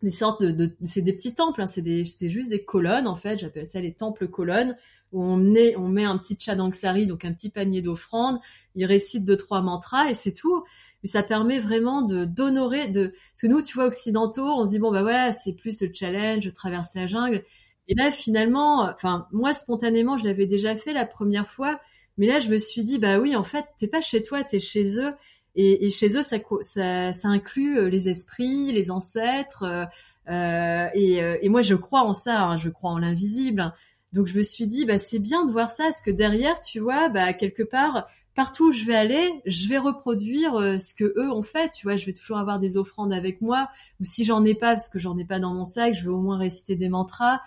des sortes de, c'est des petits temples, hein, c'est c'est juste des colonnes en fait. J'appelle ça les temples colonnes où on met, on met un petit chadangsari, donc un petit panier d'offrandes. Il récite deux trois mantras et c'est tout. Mais ça permet vraiment de d'honorer, de parce que nous, tu vois, occidentaux, on se dit bon bah voilà, c'est plus le challenge, je traverse la jungle. Et là finalement, enfin moi spontanément, je l'avais déjà fait la première fois, mais là je me suis dit bah oui, en fait, t'es pas chez toi, t'es chez eux. Et, et chez eux, ça, ça, ça, inclut euh, les esprits, les ancêtres. Euh, euh, et, euh, et, moi, je crois en ça. Hein, je crois en l'invisible. Donc, je me suis dit, bah, c'est bien de voir ça, parce que derrière, tu vois, bah, quelque part, partout où je vais aller, je vais reproduire ce que eux ont fait. Tu vois, je vais toujours avoir des offrandes avec moi. Ou si j'en ai pas, parce que j'en ai pas dans mon sac, je vais au moins réciter des mantras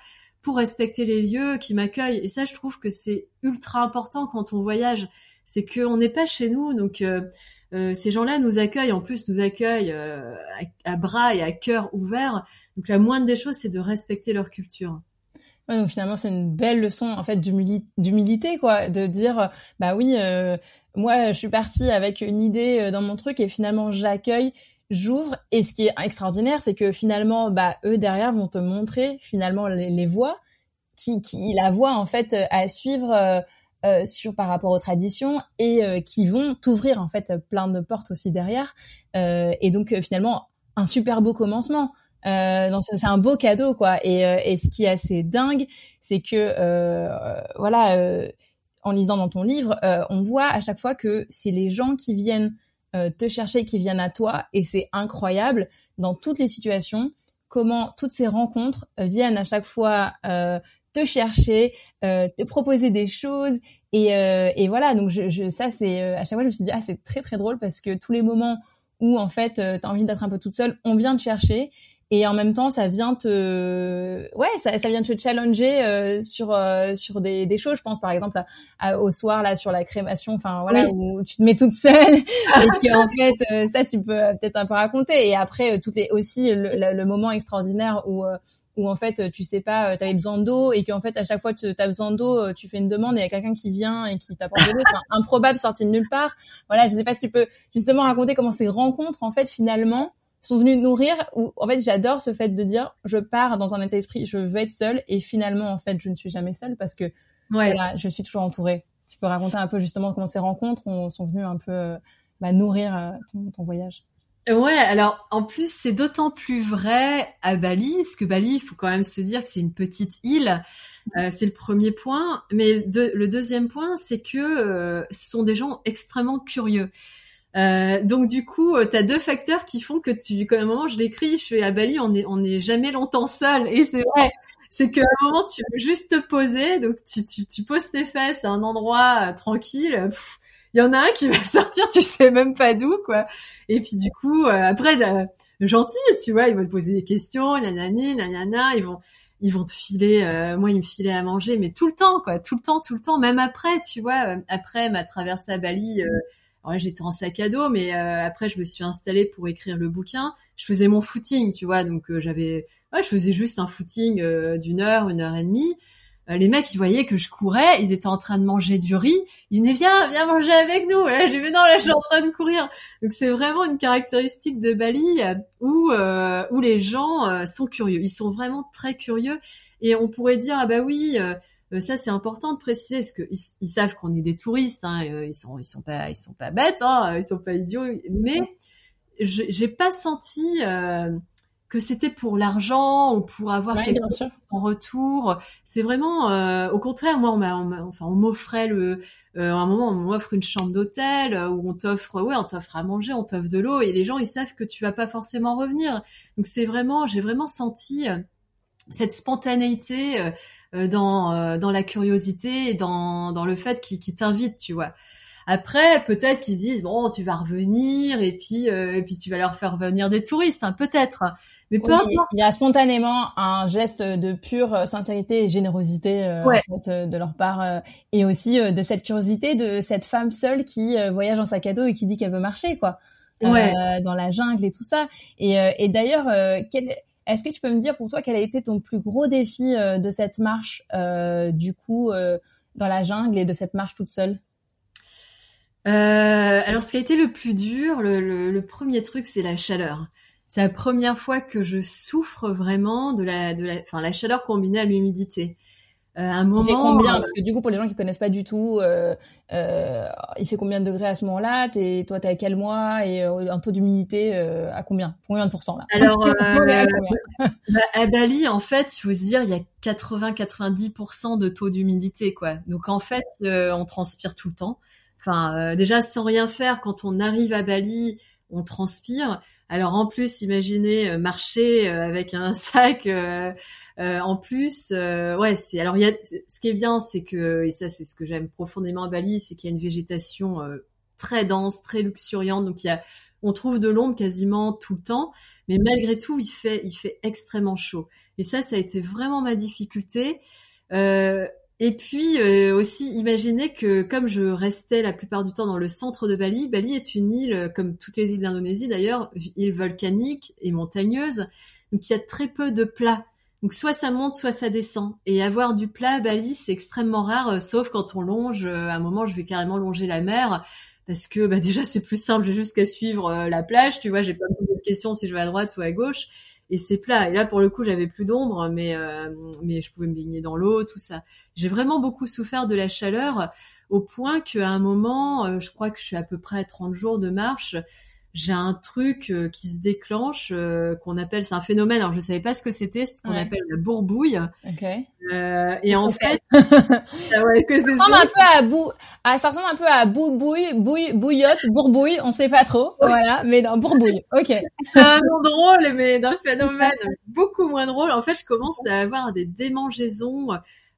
pour respecter les lieux qui m'accueillent. Et ça, je trouve que c'est ultra important quand on voyage. C'est qu'on n'est pas chez nous, donc euh, ces gens-là nous accueillent, en plus nous accueillent euh, à, bras et à cœur ouverts. Donc la moindre des choses, c'est de respecter leur culture. Ouais, donc finalement, c'est une belle leçon en fait d'humilité, quoi, de dire bah oui, euh, moi je suis partie avec une idée dans mon truc et finalement j'accueille, j'ouvre. Et ce qui est extraordinaire, c'est que finalement, bah eux derrière vont te montrer finalement les, les voies qui, qui la voie en fait à suivre euh, sur par rapport aux traditions et euh, qui vont t'ouvrir en fait plein de portes aussi derrière. Euh, et donc finalement un super beau commencement. c'est un beau cadeau quoi. Et, et ce qui est assez dingue, c'est que voilà, en lisant dans ton livre, on voit à chaque fois que c'est les gens qui viennent te chercher, qui viennent à toi, et c'est incroyable dans toutes les situations comment toutes ces rencontres viennent à chaque fois te chercher, euh, te proposer des choses. Et, euh, et voilà. Donc je, je ça c'est euh, à chaque fois je me suis dit ah c'est très très drôle parce que tous les moments où en fait euh, t'as envie d'être un peu toute seule, on vient te chercher. Et en même temps ça vient te ouais ça, ça vient te challenger euh, sur euh, sur des, des choses. Je pense par exemple au soir là sur la crémation enfin voilà où tu te mets toute seule. Et que en fait ça tu peux peut-être un peu raconter. Et après toutes les aussi le, le, moment extraordinaire où où en fait tu sais pas, euh, tu avais besoin d'eau et qu'en fait à chaque fois que tu as besoin d'eau, euh, tu fais une demande et il y a quelqu'un qui vient et qui t'apporte de l'eau, enfin, improbable sorti de nulle part. Voilà, je sais pas si tu peux justement raconter comment ces rencontres en fait finalement sont venues nourrir ou en fait j'adore ce fait de dire je pars dans un état d'esprit, je veux être seule et finalement en fait je ne suis jamais seule parce que voilà, je suis toujours entourée. Tu peux raconter un peu justement comment ces rencontres sont venues un peu euh, bah, nourrir ton voyage. Ouais, alors en plus c'est d'autant plus vrai à Bali, parce que Bali, il faut quand même se dire que c'est une petite île. Euh, c'est le premier point, mais le deuxième point, c'est que euh, ce sont des gens extrêmement curieux. Euh, donc du coup, tu as deux facteurs qui font que tu, quand un moment je l'écris, je fais à Bali, on est on est jamais longtemps seul, et c'est vrai. C'est qu'à un moment, tu veux juste te poser, donc tu, tu, tu poses tes fesses à un endroit tranquille il y en a un qui va sortir, tu sais même pas d'où, quoi. Et puis du coup, euh, après, euh, gentil, tu vois, ils vont te poser des questions, nanani, nanana, ils vont, ils vont te filer, euh, moi ils me filaient à manger, mais tout le temps, quoi, tout le temps, tout le temps, même après, tu vois, après ma traversée à Bali, euh, j'étais en sac à dos, mais après je me suis installée pour écrire le bouquin, je faisais mon footing, tu vois, donc j'avais, ouais, je faisais juste un footing d'une heure, une heure et demie. Euh, les mecs, ils voyaient que je courais, ils étaient en train de manger du riz. Ils venaient, viens, viens manger avec nous. Et j'ai dit, non, là, je suis en train de courir. Donc, c'est vraiment une caractéristique de Bali euh, où, euh, où les gens sont curieux. Ils sont vraiment très curieux. Et on pourrait dire, ah bah oui, ça c'est important de préciser, parce qu'ils ils savent qu'on est des touristes. Hein, ils sont, ils sont pas, ils sont pas bêtes, hein, ils sont pas idiots. Mais j'ai pas senti que c'était pour l'argent ou pour avoir quelque chose en retour. C'est vraiment, euh, au contraire, moi, on m'a, enfin, on m'offrait le, euh, à un moment, on m'offre une chambre d'hôtel euh, où on t'offre, ouais, on t'offre à manger, on t'offre de l'eau, et les gens, ils savent que tu vas pas forcément revenir. Donc c'est vraiment, j'ai vraiment senti cette spontanéité dans dans la curiosité et dans dans le fait qui, qui t'invite, tu vois. Après, peut-être qu'ils se disent bon, tu vas revenir et puis et puis tu vas leur faire venir des touristes, hein, peut-être. Mais peu importe. Il y a spontanément un geste de pure sincérité et générosité en fait, de leur part, et aussi de cette curiosité de cette femme seule qui voyage en sac à dos et qui dit qu'elle veut marcher, quoi. Euh, dans la jungle et tout ça. Et, euh, et d'ailleurs, euh, est-ce que tu peux me dire pour toi quel a été ton plus gros défi de cette marche, du coup, dans la jungle et de cette marche toute seule? Alors, ce qui a été le plus dur, le, le, le premier truc, c'est la chaleur. C'est la première fois que je souffre vraiment de la, de la, enfin, la chaleur combinée à l'humidité. Euh, un moment. Il fait combien euh, Parce que du coup, pour les gens qui connaissent pas du tout, euh, euh, il fait combien de degrés à ce moment-là T'es, toi, t'es à quel mois et un taux d'humidité à combien Combien de pourcents là Alors, à, bah, à, Bali, en fait, il faut se dire, il y a 80-90% de taux d'humidité, quoi. Donc en fait, on transpire tout le temps. Enfin, déjà sans rien faire, quand on arrive à Bali, on transpire. Alors en plus, imaginez marcher avec un sac euh, en plus, euh, ouais, c'est alors il y a ce qui est bien, c'est que et ça c'est ce que j'aime profondément à Bali, c'est qu'il y a une végétation euh, très dense, très luxuriante. Donc il y a on trouve de l'ombre quasiment tout le temps, mais malgré tout, il fait il fait extrêmement chaud. Et ça, ça a été vraiment ma difficulté. Euh, et puis aussi, imaginez que comme je restais la plupart du temps dans le centre de Bali, Bali est une île, comme toutes les îles d'Indonésie d'ailleurs, île volcanique et montagneuse, donc il y a très peu de plats. Donc soit ça monte, soit ça descend. Et avoir du plat à Bali, c'est extrêmement rare, euh, sauf quand on longe. Euh, à un moment, je vais carrément longer la mer parce que bah, déjà c'est plus simple, j'ai juste qu'à suivre euh, la plage. Tu vois, j'ai pas posé de questions si je vais à droite ou à gauche. Et c'est plat. Et là, pour le coup, j'avais plus d'ombre, mais mais je pouvais me baigner dans l'eau, tout ça. J'ai vraiment beaucoup souffert de la chaleur, au point qu'à un moment, je crois que je suis à peu près à 30 jours de marche, j'ai un truc euh, qui se déclenche euh, qu'on appelle c'est un phénomène. Alors je savais pas ce que c'était ce qu'on appelle la bourbouille. Okay. euh, et en fait? ah ouais, que ça ressemble un peu à bou ah, ça ressemble un peu à boubouille bouille bouillotte bourbouille on sait pas trop. Voilà mais dans bourbouille. Ok. Un nom drôle mais d'un phénomène beaucoup moins drôle. En fait je commence à avoir des démangeaisons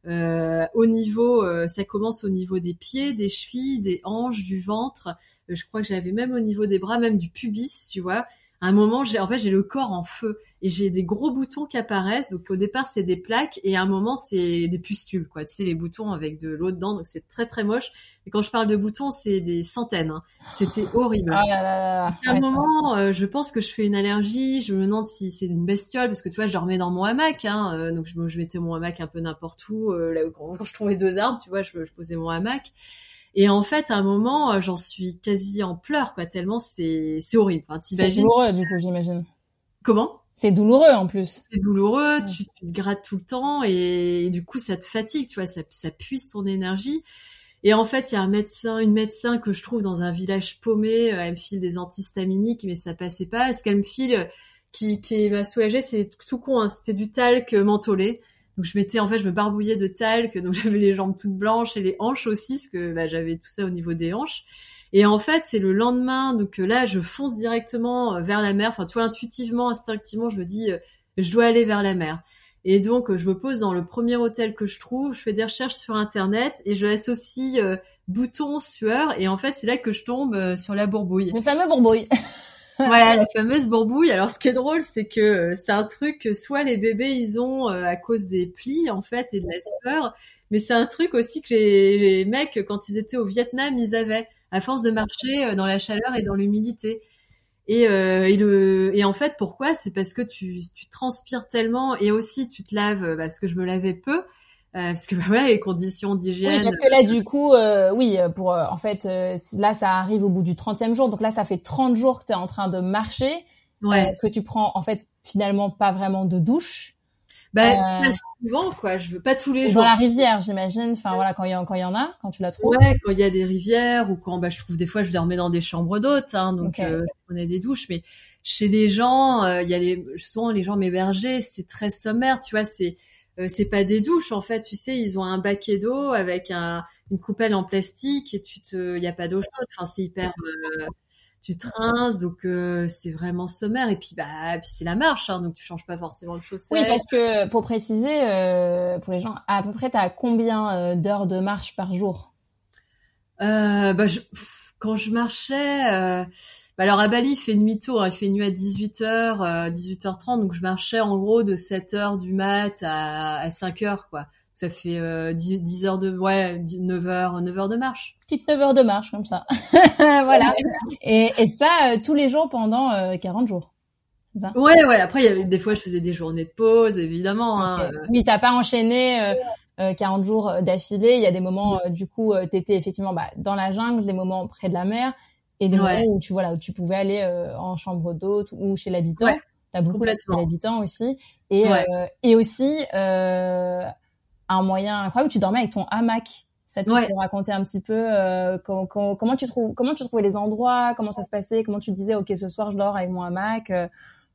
euh, au niveau, euh, ça commence au niveau des pieds, des chevilles, des hanches, du ventre. Euh, je crois que j'avais même au niveau des bras, même du pubis, tu vois. À un moment, j'ai en fait j'ai le corps en feu et j'ai des gros boutons qui apparaissent. Donc au départ c'est des plaques et à un moment c'est des pustules, quoi. Tu sais les boutons avec de l'eau dedans, donc c'est très très moche. Et quand je parle de boutons, c'est des centaines. Hein. C'était horrible. Ah à un moment, euh, je pense que je fais une allergie. Je me demande si c'est une bestiole parce que tu vois, je dormais dans mon hamac. Hein, euh, donc je, je, mettais mon hamac un peu n'importe où. Euh, là, quand, je trouvais deux arbres, tu vois, je, je, posais mon hamac. Et en fait, à un moment, j'en suis quasi en pleurs, quoi. Tellement c'est c'est horrible. Enfin, C'est douloureux, du coup, j'imagine. Comment? C'est douloureux en plus. C'est douloureux, tu, tu, te grattes tout le temps et, et, du coup ça te fatigue, tu vois, ça, ça puise ton énergie. Et en fait, il y a un médecin, une médecin que je trouve dans un village paumé. Euh, elle me file des antihistaminiques, mais ça passait pas. Ce qu'elle me file, euh, qui, qui m'a soulagée, c'est tout con. Hein, C'était du talc mentholé. Donc je mettais, en fait, je me barbouillais de talc. Donc j'avais les jambes toutes blanches et les hanches aussi, parce que bah, j'avais tout ça au niveau des hanches. Et en fait, c'est le lendemain. Donc euh, là, je fonce directement vers la mer. Enfin, tu vois, intuitivement, instinctivement, je me dis, je dois aller vers la mer. Et donc, je me pose dans le premier hôtel que je trouve, je fais des recherches sur Internet et je associe euh, bouton, sueur. Et en fait, c'est là que je tombe euh, sur la bourbouille. Le fameux bourbouille. voilà, la fameuse bourbouille. Alors, ce qui est drôle, c'est que euh, c'est un truc que soit les bébés, ils ont à cause des plis, en fait, et de la sueur. Mais c'est un truc aussi que les, les mecs, quand ils étaient au Vietnam, ils avaient, à force de marcher dans la chaleur et dans l'humidité. Et, euh, et, le, et en fait, pourquoi? C'est parce que tu, tu transpires tellement et aussi tu te laves, bah, parce que je me lavais peu, euh, parce que bah, ouais, les conditions d'hygiène. Oui, parce que là, du coup, euh, oui, pour en fait, là, ça arrive au bout du 30e jour. Donc là, ça fait 30 jours que tu es en train de marcher, ouais. que tu prends en fait finalement pas vraiment de douche. Bah, euh... souvent, quoi. Je veux pas tous les jours. Dans la rivière, j'imagine. Enfin, voilà, quand il y, quand il y en a, quand tu la trouves. Ouais, quand il y a des rivières ou quand, bah, je trouve des fois, je dormais dans des chambres d'hôtes, hein, donc okay. euh, je prenais des douches. Mais chez les gens, euh, il y a des, souvent les gens m'hébergeaient, c'est très sommaire, tu vois. C'est, euh, c'est pas des douches en fait. Tu sais, ils ont un baquet d'eau avec un, une coupelle en plastique et tu te, il y a pas d'eau chaude. Enfin, c'est hyper euh, tu trinces, donc euh, c'est vraiment sommaire. Et puis bah, puis c'est la marche, hein, donc tu changes pas forcément de chaussettes. Oui, parce que pour préciser, euh, pour les gens, à peu près, t'as combien euh, d'heures de marche par jour? Euh, bah, je, quand je marchais, euh, bah alors à Bali, il fait nuit tôt, hein, il fait nuit à 18h, 18h30, donc je marchais en gros de 7h du mat à, à 5h, quoi. Ça fait euh, 10, 10, heures de, ouais, 9 heures, 9 heures de marche. Petite 9 heures de marche, comme ça. voilà. Et, et ça, euh, tous les jours pendant 40 jours. Ça? Ouais, ouais. Après, il y a, des fois, je faisais des journées de pause, évidemment. Okay. Hein. Oui, t'as pas enchaîné euh, 40 jours d'affilée? Il y a des moments, euh, du coup, euh, t'étais effectivement bah, dans la jungle, des moments près de la mer, et des ouais. moments où tu voilà, où tu pouvais aller euh, en chambre d'hôte ou chez l'habitant. Ouais, T'as beaucoup de l'habitant aussi, et ouais. et aussi un moyen incroyable. Tu dormais avec ton hamac. Ça, tu ouais. peux raconter un petit peu euh, comment, comment, comment, tu trouves, comment tu trouvais les endroits, comment ça se passait, comment tu disais, ok, ce soir je dors avec mon hamac. Euh,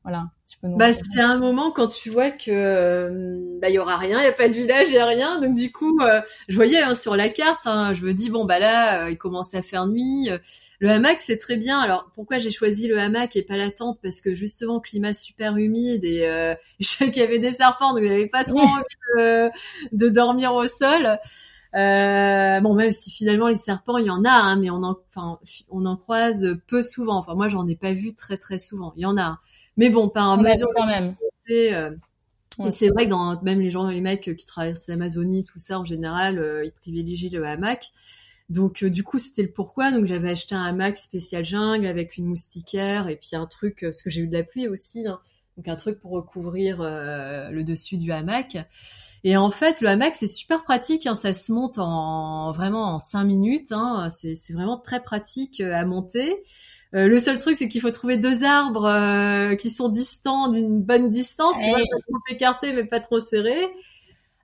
voilà, tu peux nous. Bah, c'est un moment quand tu vois que euh, bah y aura rien, il y a pas de village, il y a rien. Donc du coup, euh, je voyais hein, sur la carte, hein, je me dis bon bah là, il commence à faire nuit. Le hamac c'est très bien. Alors pourquoi j'ai choisi le hamac et pas la tente Parce que justement climat super humide et euh, je sais qu'il y avait des serpents, donc j'avais pas trop envie de, de, dormir au sol. Euh, bon, même si finalement les serpents, il y en a, hein, mais on en, enfin, on en croise peu souvent. Enfin, moi, j'en ai pas vu très très souvent. Il y en a, mais bon, par mesure quand même. Euh, ouais. Et c'est vrai que dans même les gens, les mecs qui traversent l'Amazonie, tout ça en général, euh, ils privilégient le hamac. Donc euh, du coup, c'était le pourquoi. Donc j'avais acheté un hamac spécial jungle avec une moustiquaire et puis un truc, parce que j'ai eu de la pluie aussi, hein, donc un truc pour recouvrir le dessus du hamac. Et en fait, le hamac, c'est super pratique. Hein, ça se monte en vraiment en cinq minutes. Hein, c'est vraiment très pratique euh, à monter. Euh, le seul truc, c'est qu'il faut trouver deux arbres euh, qui sont distants d'une bonne distance. Tu vois, pas trop écartés, mais pas trop serrés.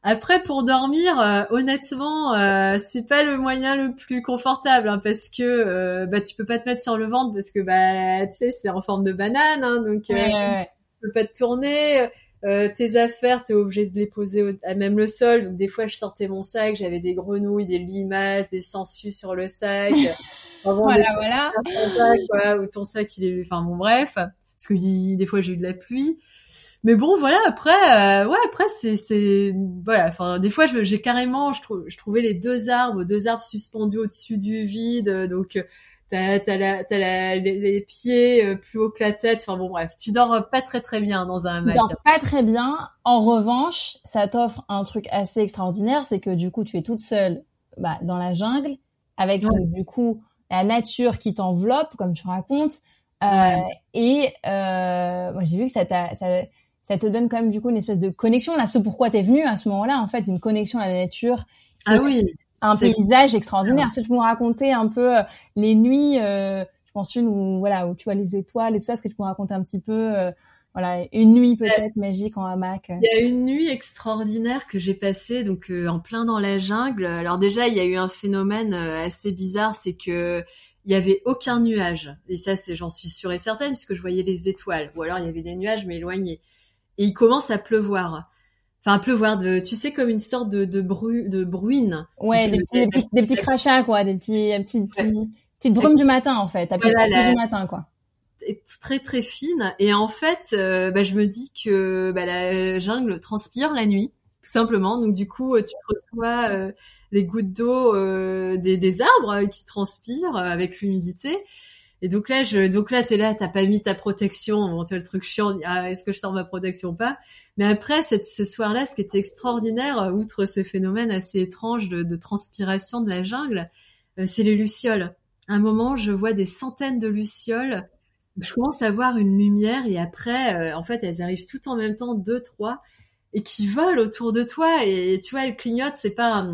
Après, pour dormir, euh, honnêtement, euh, c'est pas le moyen le plus confortable hein, parce que euh, bah tu peux pas te mettre sur le ventre parce que bah tu sais c'est en forme de banane, hein, donc ouais, ouais. tu peux pas te tourner. Euh, tes affaires, t'es obligé de les poser au, à même le sol. Donc des fois, je sortais mon sac, j'avais des grenouilles, des limaces, des sangsues sur le sac. voilà, voilà. Sac, quoi, ou ton sac, il est, enfin bon, bref, parce que des fois j'ai eu de la pluie. Mais bon, voilà. Après, euh, ouais, après c'est, c'est, voilà. Enfin, des fois, j'ai carrément, je, trou, je trouvais les deux arbres, deux arbres suspendus au-dessus du vide, donc t'as as, la, as la, les, les, pieds euh, plus haut que la tête. Enfin bon, bref, tu dors pas très très bien dans un hamac. Tu dors pas très bien. En revanche, ça t'offre un truc assez extraordinaire, c'est que du coup, tu es toute seule bah, dans la jungle, avec ouais. du coup la nature qui t'enveloppe, comme tu racontes. Euh, ouais. Et euh, moi, j'ai vu que ça, ça, ça te donne quand même du coup une espèce de connexion. Là, ce pourquoi t'es venu à ce moment-là, en fait, une connexion à la nature. Ah oui un paysage extraordinaire. Est-ce que tu peux me raconter un peu euh, les nuits, euh, je pense une où voilà où tu vois les étoiles et tout ça. Est-ce que tu peux me raconter un petit peu euh, voilà une nuit peut-être ouais. magique en hamac Il y a une nuit extraordinaire que j'ai passée donc euh, en plein dans la jungle. Alors déjà il y a eu un phénomène assez bizarre, c'est que il y avait aucun nuage et ça c'est j'en suis sûre et certaine puisque je voyais les étoiles ou alors il y avait des nuages mais éloignés et il commence à pleuvoir. Enfin pleuvoir de tu sais comme une sorte de de, bru, de bruine. Ouais des, petits, des, petits, des petits crachats quoi des petits petits, petits ouais. petites brumes du matin en fait. Voilà, la... du matin quoi. Très très fine. Et en fait euh, bah, je me dis que bah, la jungle transpire la nuit tout simplement. Donc du coup tu reçois euh, les gouttes d'eau euh, des, des arbres qui transpirent avec l'humidité et donc là, je, donc là, t'es là, t'as pas mis ta protection. Bon, le truc chiant. Ah, est-ce que je sors ma protection ou pas? Mais après, ce soir-là, ce qui était extraordinaire, outre ce phénomène assez étrange de, de transpiration de la jungle, euh, c'est les lucioles. À un moment, je vois des centaines de lucioles. Je commence à voir une lumière et après, euh, en fait, elles arrivent toutes en même temps, deux, trois et qui volent autour de toi. Et tu vois elles clignotent c'est pas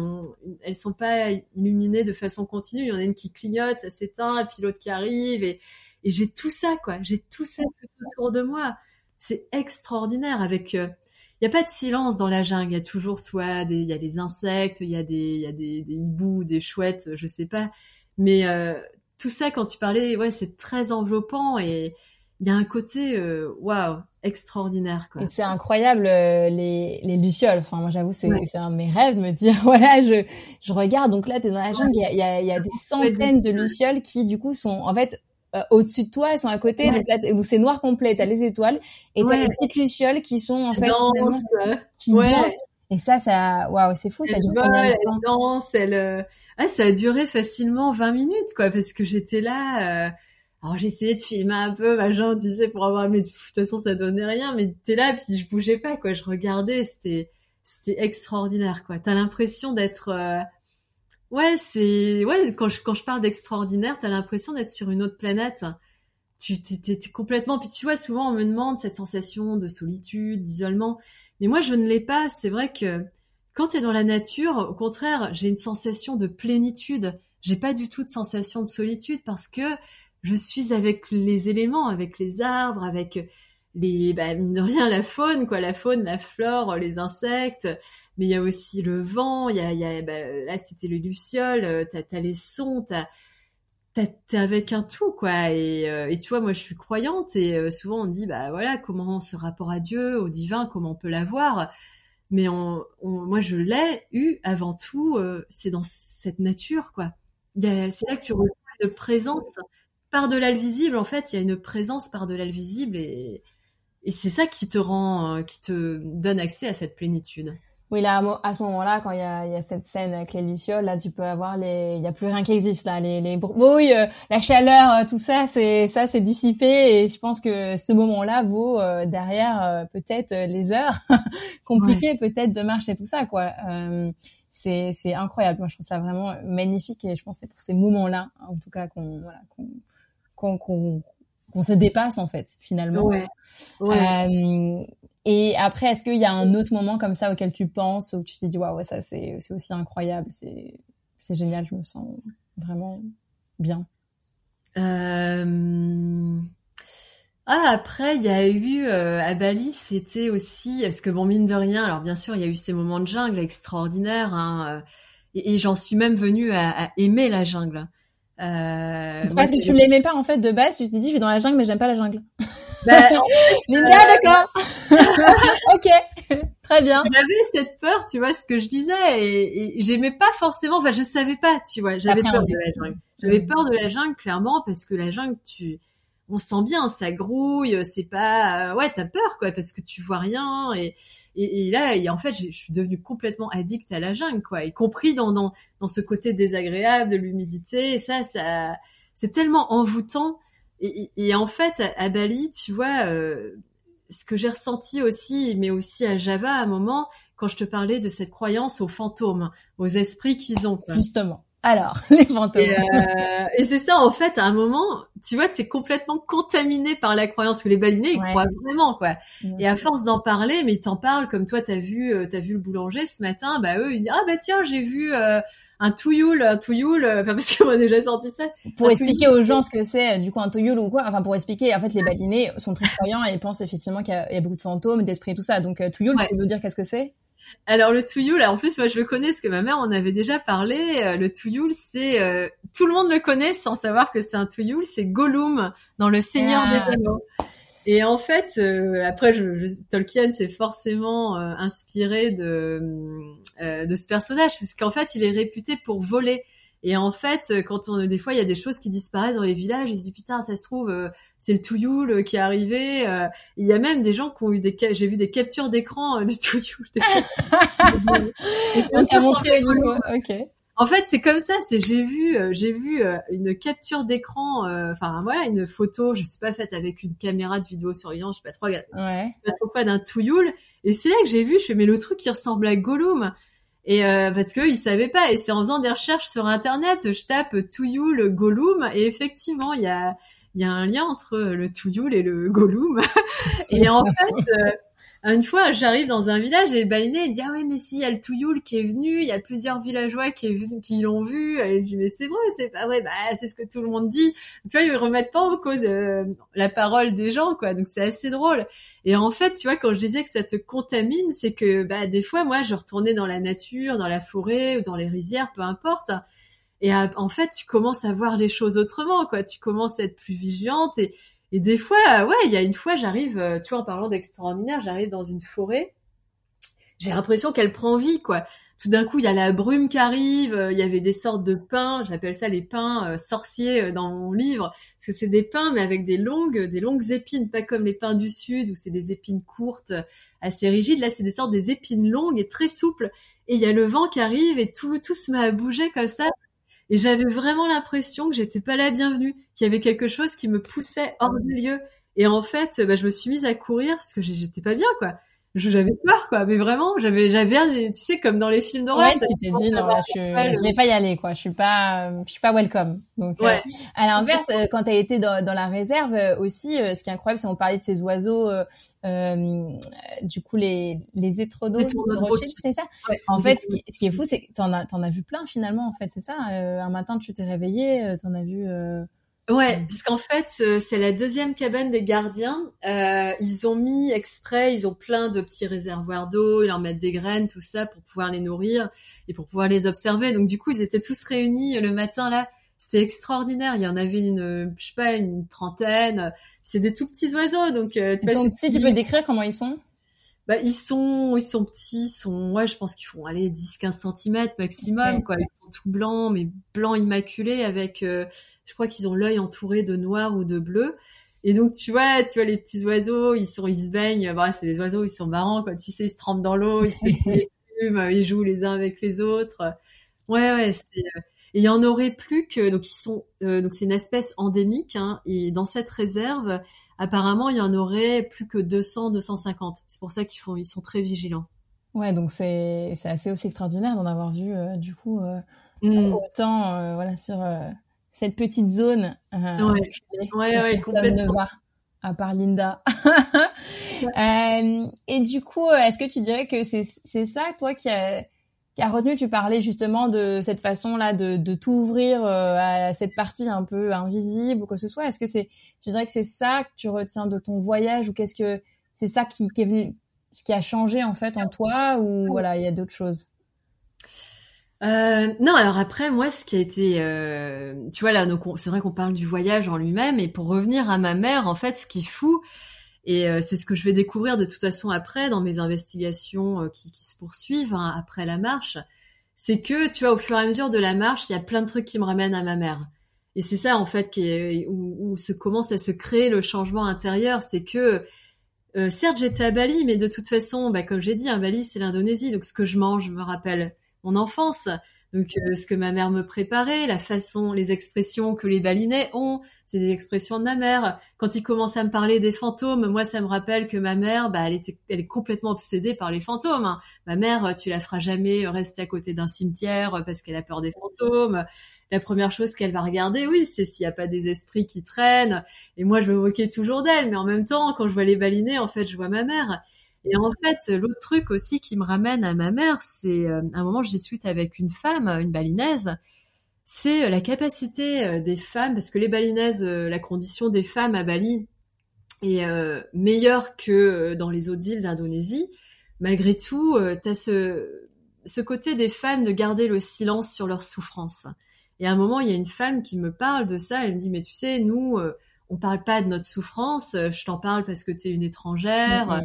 elles sont pas illuminées de façon continue. Il y en a une qui clignote ça s'éteint et puis l'autre qui arrive. Et, j'ai tout ça quoi. J'ai tout ça tout autour de moi. C'est extraordinaire. Avec il euh, y a pas de silence dans la jungle. Il y a toujours soit des il y a des insectes il y a des il y a des, des hiboux des chouettes je sais pas. Mais euh, tout ça quand tu parlais ouais c'est très enveloppant. Et il y a un côté waouh wow, extraordinaire quoi. C'est incroyable euh, les les lucioles. Enfin moi j'avoue c'est ouais. c'est un de mes rêves de me dire voilà je je regarde donc là tu es dans la jungle il y a il y a, y a des centaines de lucioles qui du coup sont en fait euh, au-dessus de toi, elles sont à côté, ouais. donc c'est noir complet, t'as les étoiles, et t'as les petites lucioles qui sont en qui fait dansent, qui ouais. dansent. Et ça, ça, waouh, c'est fou, ça dure elle danse, elle, ah, ça a duré facilement 20 minutes, quoi, parce que j'étais là, euh... alors j'essayais de filmer un peu, machin, tu sais, pour avoir, mais de toute façon, ça donnait rien, mais t'es là, puis je bougeais pas, quoi, je regardais, c'était, c'était extraordinaire, quoi. T'as l'impression d'être, euh... ouais, c'est, ouais, quand je, quand je parle d'extraordinaire, t'as l'impression d'être sur une autre planète. Tu, t'es, complètement, puis tu vois, souvent, on me demande cette sensation de solitude, d'isolement. Mais moi, je ne l'ai pas. C'est vrai que quand tu es dans la nature, au contraire, j'ai une sensation de plénitude. J'ai pas du tout de sensation de solitude parce que je suis avec les éléments, avec les arbres, avec les, bah, mine de rien, la faune, quoi, la faune, la flore, les insectes. Mais il y a aussi le vent, il y a, bah, là c'était le luciole, t'as as les sons, t'as t'es avec un tout quoi. Et, euh, tu vois moi je suis croyante et euh, souvent on dit bah voilà comment ce rapport à Dieu au divin comment on peut l'avoir? Mais moi je l'ai eu avant tout euh, c'est dans cette nature quoi. C'est là que tu ressens une présence par delà le visible en fait il y a une présence par delà le visible et, et c'est ça qui te rend qui te donne accès à cette plénitude oui, là, à ce moment-là, quand il y a, y a, cette scène avec les lucioles, là, tu peux avoir les, il y a plus rien qui existe là, les, les brouilles, euh, la chaleur, euh, tout ça, c'est ça, c'est dissipé, et je pense que ce moment-là vaut euh, derrière peut-être les heures compliquées, peut-être de marche et tout ça, quoi. c'est c'est incroyable. Moi, je trouve ça vraiment magnifique, et je pense que c'est pour ces moments-là, en tout cas, qu'on voilà, qu'on qu'on se dépasse en fait finalement. Ouais. ouais. Et après, est-ce qu'il y a un autre moment comme ça auquel tu penses, où tu t'es dit, waouh, ouais, ça c'est aussi incroyable, c'est génial, je me sens vraiment bien? Euh... Ah, après, il y a eu euh, à Bali, c'était aussi, parce que bon, mine de rien, alors bien sûr, il y a eu ces moments de jungle extraordinaires, hein, euh, et, j'en suis même venue à, aimer la jungle. Euh, parce que tu l'aimais pas en fait de base, tu t'es dit, je vais dans la jungle, mais j'aime pas la jungle. Bah, Linda, d'accord. ok, très bien. J'avais cette peur, tu vois, ce que je disais, et, j'aimais pas forcément. Enfin, je savais pas, tu vois. J'avais peur de la jungle. J'avais peur de la jungle, clairement, parce que la jungle, tu, on sent bien, ça grouille, c'est pas, euh, ouais, t'as peur, quoi, parce que tu vois rien, et, et, là, et en fait, je suis devenue complètement addict à la jungle, quoi, y compris dans, dans, dans ce côté désagréable de l'humidité. Ça, ça, c'est tellement envoûtant. Et, en fait, à, Bali, tu vois, euh, ce que j'ai ressenti aussi, mais aussi à Java à un moment, quand je te parlais de cette croyance aux fantômes, aux esprits qu'ils ont. Justement. Alors, les fantômes. Euh, et, c'est ça, en fait, à un moment, tu vois, tu es complètement contaminé par la croyance que les balinés, ils croient vraiment, quoi. et à force d'en parler, mais ils t'en parlent comme toi, t'as vu, euh, t'as vu le boulanger ce matin, bah eux, ils disent, ah bah tiens, j'ai vu un touyoul, un touyoul, euh, enfin parce qu'on a déjà sorti ça. Pour expliquer aux gens ce que c'est du coup un touyoul ou quoi, enfin pour expliquer, en fait les balinés sont très croyants et ils pensent effectivement qu'il y, a beaucoup de fantômes, d'esprits, tout ça. Donc euh, touyoul, tu peux nous dire qu'est-ce que c'est? Alors le touyoul, en plus moi je le connais parce que ma mère en avait déjà parlé. Euh, le touyoul, c'est tout le monde le connaît sans savoir que c'est un touyoul, c'est Gollum dans Le Seigneur des ah. Anneaux. Et en fait, euh, après, je, je, Tolkien s'est forcément euh, inspiré de euh, de ce personnage, parce qu'en fait, il est réputé pour voler. Et en fait, quand on des fois, il y a des choses qui disparaissent dans les villages, ils se disent putain, ça se trouve, c'est le Touyoul qui est arrivé. il y a même des gens qui ont eu des, j'ai vu des captures d'écran du Touyoul. on t'a montré, ok. En fait, c'est comme ça. C'est j'ai vu, euh, j'ai vu euh, une capture d'écran, euh, enfin voilà, une photo, je sais pas faite avec une caméra de vidéo surveillance, je sais pas trop, ouais. je sais pas trop quoi, d'un touyoul. Et c'est là que j'ai vu, je fais mais le truc qui ressemble à Gollum. Et parce que ils savaient pas. Et c'est en faisant des recherches sur internet, je tape touyoul Gollum et effectivement il y a il y a un lien entre le touyoul et le Gollum. et en fait une fois, j'arrive dans un village et le baïné il dit ah oui mais si il y a le Touyoul qui est venu, il y a plusieurs villageois qui, l'ont vu. Et je dis mais c'est vrai, c'est pas vrai, bah c'est ce que tout le monde dit. Tu vois ils remettent pas en cause euh, la parole des gens quoi, donc c'est assez drôle. Et en fait tu vois quand je disais que ça te contamine, c'est que bah des fois moi je retournais dans la nature, dans la forêt ou dans les rizières, peu importe. Et en fait tu commences à voir les choses autrement quoi, tu commences à être plus vigilante et et des fois, ouais, il y a une fois, j'arrive, euh, tu vois, en parlant d'extraordinaire, j'arrive dans une forêt, j'ai l'impression qu'elle prend vie, quoi. tout d'un coup, il y a la brume qui arrive, euh, il y avait des sortes de pains, j'appelle ça les pains euh, sorciers euh, dans mon livre, parce que c'est des pains mais avec des longues, des longues épines, pas comme les pains du sud où c'est des épines courtes, assez rigides. Là, c'est des sortes des épines longues et très souples. Et il y a le vent qui arrive et tout, tout se met à bouger comme ça. Et j'avais vraiment l'impression que j'étais pas la bienvenue, qu'il y avait quelque chose qui me poussait hors du lieu. Et en fait, bah, je me suis mise à courir parce que j'étais pas bien, quoi j'avais peur quoi. Mais vraiment j'avais j'avais tu sais comme dans les films d'horreur ouais tu t'es dit non je, je vais pas y aller quoi. Je suis pas je suis pas welcome. Donc euh, à l'inverse euh, quand tu as été dans, dans la réserve euh, aussi ce qui est incroyable c'est on parlait de ces oiseaux euh, du coup les les étrodos de Rothschild c'est ça? En fait ce qui, ce qui, est fou c'est que t'en as t'en as vu plein finalement en fait c'est ça? Un matin tu t'es réveillé t'en as vu Ouais, parce qu'en fait, euh, c'est la deuxième cabane des gardiens. Euh, ils ont mis exprès, ils ont plein de petits réservoirs d'eau, ils leur mettent des graines, tout ça, pour pouvoir les nourrir et pour pouvoir les observer. Donc du coup, ils étaient tous réunis le matin là. C'était extraordinaire. Il y en avait une, je sais pas, une trentaine. C'est des tout petits oiseaux, donc euh, tu ils sont petits. Tu peux décrire comment ils sont? Bah, ils sont, ils sont petits, ils sont, ouais, je pense qu'ils font aller 10-15 cm maximum, quoi. Ils sont tout blancs, mais blancs immaculés avec, euh, je crois qu'ils ont l'œil entouré de noir ou de bleu. Et donc, tu vois, tu vois, les petits oiseaux, ils sont, ils se baignent. Bah, c'est des oiseaux, ils sont marrants, quoi. Tu sais, ils se trempent dans l'eau, ils se ils jouent les uns avec les autres. Ouais, ouais, c'est, euh, et il y en aurait plus que, donc ils sont, euh, donc c'est une espèce endémique, hein, et dans cette réserve, apparemment, il y en aurait plus que 200, 250. C'est pour ça qu'ils font, ils sont très vigilants. Ouais, donc c'est c'est assez aussi extraordinaire d'en avoir vu euh, du coup euh, mm. autant voilà sur cette petite zone. ouais, ouais, ouais personne ne va à part Linda. et du coup, est-ce que tu dirais que c'est ça toi qui a qui a retenu, tu parlais justement de cette façon-là de, de tout ouvrir euh, à cette partie un peu invisible ou quoi que ce soit? Est-ce que c'est, tu dirais que c'est ça que tu retiens de ton voyage ou qu'est-ce que c'est ça qui, qui est venu, ce qui a changé en fait en toi ou voilà, il y a d'autres choses? Euh, non, alors après, moi, ce qui a été, euh, tu vois là, c'est vrai qu'on parle du voyage en lui-même, et pour revenir à ma mère, en fait, ce qui est fou, et euh, c'est ce que je vais découvrir de toute façon après dans mes investigations euh, qui, qui, se poursuivent hein, après la marche. C'est que, tu vois, au fur et à mesure de la marche, il y a plein de trucs qui me ramènent à ma mère. Et c'est ça, en fait, qui est, où, où, se commence à se créer le changement intérieur. C'est que, euh, certes, j'étais à Bali, mais de toute façon, bah, comme j'ai dit, un Bali, c'est l'Indonésie. Donc, ce que je mange me rappelle mon enfance. Donc, euh, ce que ma mère me préparait, la façon, les expressions que les balinais ont, c'est des expressions de ma mère. Quand il commence à me parler des fantômes, moi, ça me rappelle que ma mère, bah, elle était, elle est complètement obsédée par les fantômes. Ma mère, tu la feras jamais rester à côté d'un cimetière parce qu'elle a peur des fantômes. La première chose qu'elle va regarder, oui, c'est s'il n'y a pas des esprits qui traînent. Et moi, je me moquais toujours d'elle, mais en même temps, quand je vois les balinais, en fait, je vois ma mère. Et en fait, l'autre truc aussi qui me ramène à ma mère, c'est euh, un moment je discute avec une femme, une balinaise, c'est euh, la capacité euh, des femmes, parce que les balinaises, la condition des femmes à Bali est meilleure que dans les autres îles d'Indonésie. Malgré tout, tu as ce, ce côté des femmes de garder le silence sur leur souffrance. Et à un moment, il y a une femme qui me parle de ça, elle me dit, mais tu sais, nous, on parle pas de notre souffrance, je t'en parle parce que tu es une étrangère.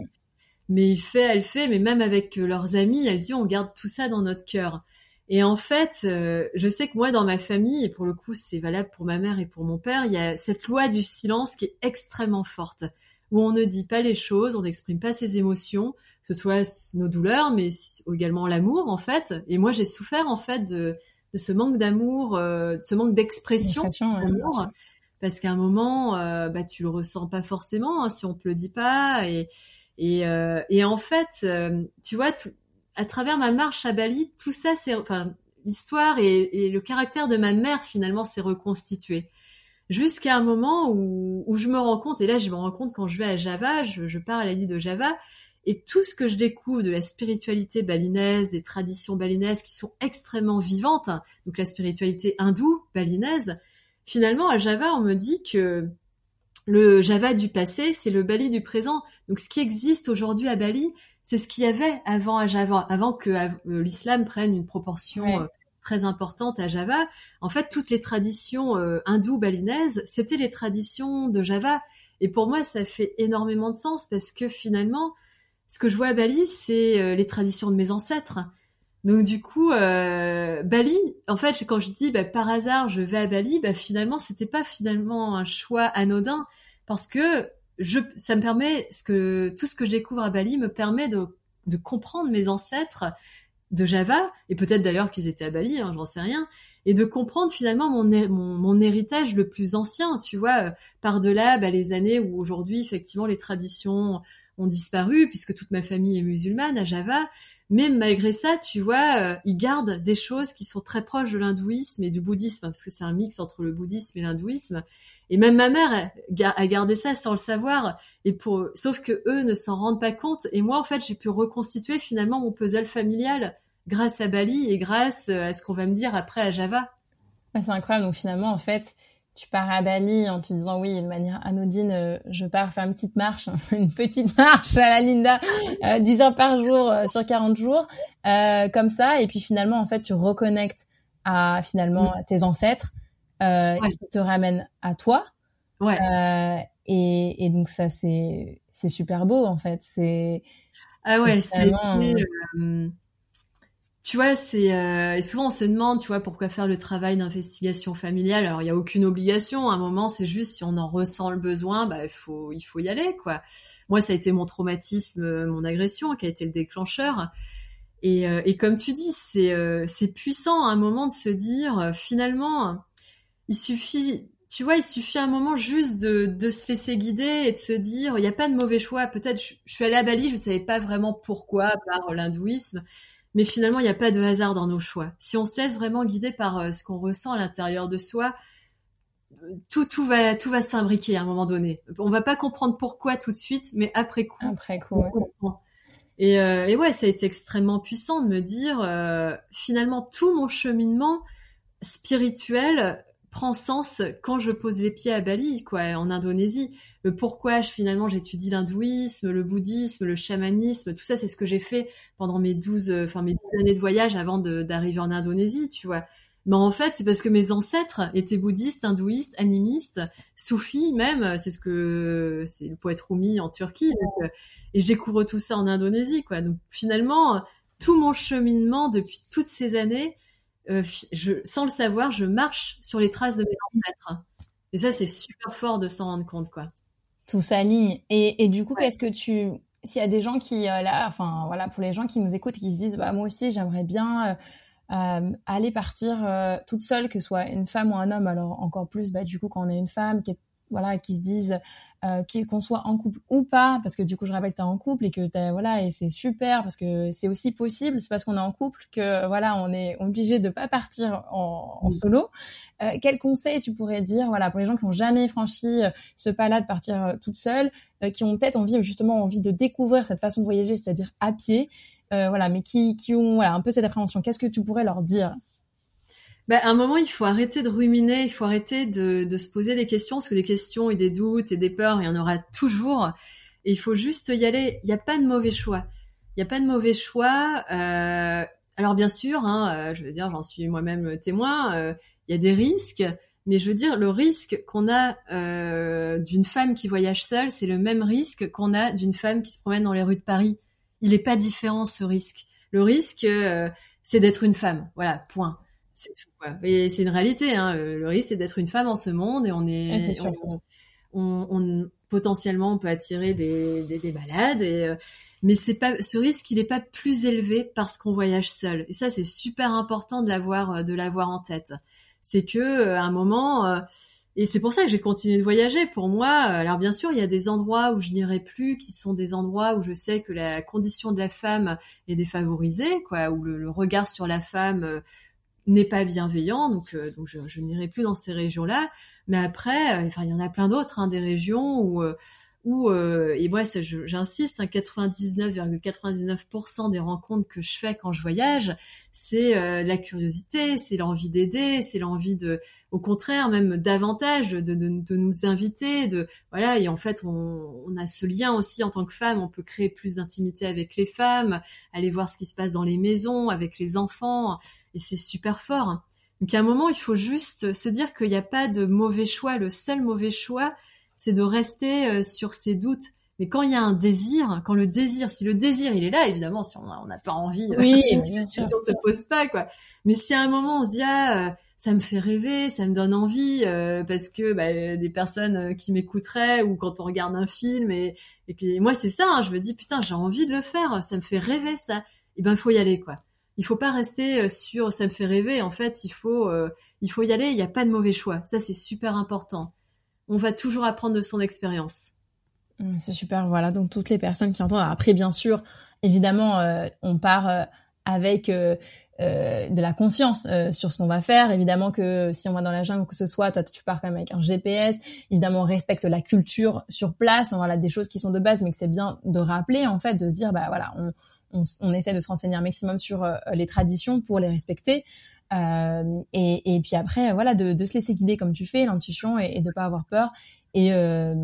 Mais il fait, elle fait, mais même avec euh, leurs amis, elle dit on garde tout ça dans notre cœur. Et en fait, euh, je sais que moi, dans ma famille, et pour le coup, c'est valable pour ma mère et pour mon père, il y a cette loi du silence qui est extrêmement forte, où on ne dit pas les choses, on n'exprime pas ses émotions, que ce soit nos douleurs, mais également l'amour, en fait. Et moi, j'ai souffert, en fait, de, de ce manque d'amour, euh, de ce manque d'expression d'amour, parce qu'à un moment, bah, tu le ressens pas forcément hein, si on te le dit pas, et et, euh, et en fait, euh, tu vois, tout, à travers ma marche à Bali, tout ça, c'est, enfin, l'histoire et, le caractère de ma mère finalement s'est reconstitué. Jusqu'à un moment où, où, je me rends compte, et là je me rends compte quand je vais à Java, je, je pars à la l'île de Java, et tout ce que je découvre de la spiritualité balinaise, des traditions balinaises qui sont extrêmement vivantes, donc la spiritualité hindoue balinaise, finalement à Java on me dit que le Java du passé, c'est le Bali du présent. Donc ce qui existe aujourd'hui à Bali, c'est ce qu'il y avait avant à Java, avant que euh, l'islam prenne une proportion euh, très importante à Java. En fait, toutes les traditions euh, hindoues balinaises, c'était les traditions de Java. Et pour moi, ça fait énormément de sens parce que finalement, ce que je vois à Bali, c'est les traditions de mes ancêtres. Donc du coup, euh, Bali, en fait, quand je dis bah, par hasard je vais à Bali, bah, finalement c'était pas finalement un choix anodin parce que je, ça me permet ce que tout ce que je découvre à Bali me permet de, de comprendre mes ancêtres de Java et peut-être d'ailleurs qu'ils étaient à Bali, hein, j'en sais rien, et de comprendre finalement mon, mon, mon, héritage le plus ancien, tu vois, euh, par-delà bah, les années où aujourd'hui effectivement les traditions ont disparu puisque toute ma famille est musulmane à Java mais malgré ça, tu vois, euh, ils gardent des choses qui sont très proches de l'hindouisme et du bouddhisme, parce que c'est un mix entre le bouddhisme et l'hindouisme. Et même ma mère a gardé ça sans le savoir. Et pour, sauf que eux ne s'en rendent pas compte. Et moi, en fait, j'ai pu reconstituer finalement mon puzzle familial grâce à Bali et grâce euh, à ce qu'on va me dire après à Java. c'est incroyable. Donc finalement, en fait, tu pars à Bali en te disant oui de manière anodine euh, je pars faire une petite marche une petite marche à la Linda euh, 10 heures par jour euh, sur 40 jours euh, comme ça et puis finalement en fait tu reconnectes à finalement tes ancêtres ouais. qui te ramènent à toi ouais. et, et donc ça c'est c'est super beau en fait c'est ah ouais c'est tu vois, c'est euh, souvent on se demande, tu vois, pourquoi faire le travail d'investigation familiale. Alors il y a aucune obligation. À un moment, c'est juste si on en ressent le besoin, bah il faut il faut y aller, quoi. Moi, ça a été mon traumatisme, mon agression, qui a été le déclencheur. Et, euh, comme tu dis, c'est euh, c'est puissant à un moment de se dire, euh, finalement, il suffit, tu vois, il suffit à un moment juste de, de se laisser guider et de se dire, il n'y a pas de mauvais choix. Peut-être, je, je suis allée à Bali, je savais pas vraiment pourquoi, par l'hindouisme mais finalement, il n'y a pas de hasard dans nos choix. Si on se laisse vraiment guider par euh, ce qu'on ressent à l'intérieur de soi, tout, tout va, tout va s'imbriquer à un moment donné. On va pas comprendre pourquoi tout de suite, mais après coup. Après coup. Ouais. Et, euh, et, ouais, ça a été extrêmement puissant de me dire, euh, finalement, tout mon cheminement spirituel prend sens quand je pose les pieds à Bali, quoi, en Indonésie pourquoi je, finalement j'étudie l'hindouisme, le bouddhisme, le chamanisme, tout ça c'est ce que j'ai fait pendant mes 12 euh, enfin mes 10 années de voyage avant d'arriver en Indonésie, tu vois. Mais en fait, c'est parce que mes ancêtres étaient bouddhistes, hindouistes, animistes, soufis même, c'est ce que c'est le poète Rumi en Turquie euh, et je découvre tout ça en Indonésie quoi. Donc finalement, tout mon cheminement depuis toutes ces années euh, je, sans le savoir, je marche sur les traces de mes ancêtres. Et ça, c'est super fort de s'en rendre compte, quoi tout s'aligne. Et, et du coup, ouais. qu'est-ce que tu, s'il y a des gens qui euh, là, enfin voilà, pour les gens qui nous écoutent, qui se disent, bah moi aussi, j'aimerais bien euh, euh, aller partir euh, toute seule, que ce soit une femme ou un homme. Alors encore plus, bah du coup, quand on est une femme qui est voilà, qui se disent euh, qu'on soit en couple ou pas, parce que du coup, je rappelle que tu es en couple et que t'as, voilà, et c'est super parce que c'est aussi possible. C'est parce qu'on est en couple que voilà, on est obligé de pas partir en, en solo. Euh, quel conseil tu pourrais dire, voilà, pour les gens qui n'ont jamais franchi euh, ce pas-là de partir toute seule, euh, qui ont peut-être envie justement envie de découvrir cette façon de voyager, c'est-à-dire à pied, voilà, mais qui, qui ont voilà un peu cette appréhension? Qu'est-ce que tu pourrais leur dire? Bah, à un moment, il faut arrêter de ruminer, il faut arrêter de, se poser des questions, parce que des questions et des doutes et des peurs, il y en aura toujours. Et il faut juste y aller. Il n'y a pas de mauvais choix. Il n'y a pas de mauvais choix. Euh, alors bien sûr, hein, euh, je veux dire, j'en suis moi-même témoin. Euh, il y a des risques, mais je veux dire, le risque qu'on a d'une femme qui voyage seule, c'est le même risque qu'on a d'une femme qui se promène dans les rues de Paris. Il n'est pas différent ce risque. Le risque, c'est d'être une femme. Voilà, point. C'est tout. Quoi. Et c'est une réalité. Hein. Le risque, c'est d'être une femme en ce monde et on est, on, on, on, potentiellement on peut attirer des, des, des malades. Et, euh, mais c'est pas ce risque, il n'est pas plus élevé parce qu'on voyage seul. Et ça, c'est super important de l'avoir, de l'avoir en tête. C'est que euh, à un moment, euh, et c'est pour ça que j'ai continué de voyager. Pour moi, alors bien sûr, il y a des endroits où je n'irai plus, qui sont des endroits où je sais que la condition de la femme est défavorisée, quoi, où le, le regard sur la femme n'est pas bienveillant, donc, euh, donc je, n'irai plus dans ces régions-là. Mais après, euh, enfin, il y en a plein d'autres, hein, des régions où, euh, où et moi, j'insiste, hein, 99,99% des rencontres que je fais quand je voyage, c'est la curiosité, c'est l'envie d'aider, c'est l'envie de, au contraire, même davantage de, de, de, nous inviter, de voilà. Et en fait, on, on a ce lien aussi en tant que femme, on peut créer plus d'intimité avec les femmes, aller voir ce qui se passe dans les maisons, avec les enfants et c'est super fort. Donc à un moment, il faut juste se dire qu'il n'y a pas de mauvais choix. Le seul mauvais choix, c'est de rester sur ses doutes, Mais quand il y a un désir, quand le désir, si le désir il est là, évidemment, si on n'a pas envie, oui, bien sûr. si on se pose pas quoi. Mais si à un moment on se dit ah ça me fait rêver, ça me donne envie euh, parce que bah, des personnes euh, qui m'écouteraient ou quand on regarde un film et, et que moi c'est ça, hein, je me dis putain j'ai envie de le faire, ça me fait rêver ça. Et eh ben faut y aller quoi. Il faut pas rester euh, sur ça me fait rêver. En fait il faut il faut y aller. Il n'y a pas de mauvais choix. Ça c'est super important. On va toujours apprendre de son expérience. Mmh, c'est super. Voilà donc toutes les personnes qui entendent. Après bien sûr évidemment on part avec euh, de la conscience euh, sur ce qu'on va faire. Évidemment que si on va dans la jungle ou que ce soit, toi tu pars quand même avec un GPS. Évidemment, on respecte la culture sur place. Voilà des choses qui sont de base, mais que c'est bien de rappeler en fait, de se dire bah voilà, on, on, on essaie de se renseigner un maximum sur euh, les traditions pour les respecter. Euh, et, et, puis après, voilà, de, de, se laisser guider comme tu fais, l'intuition, et, et de pas avoir peur. Et, euh,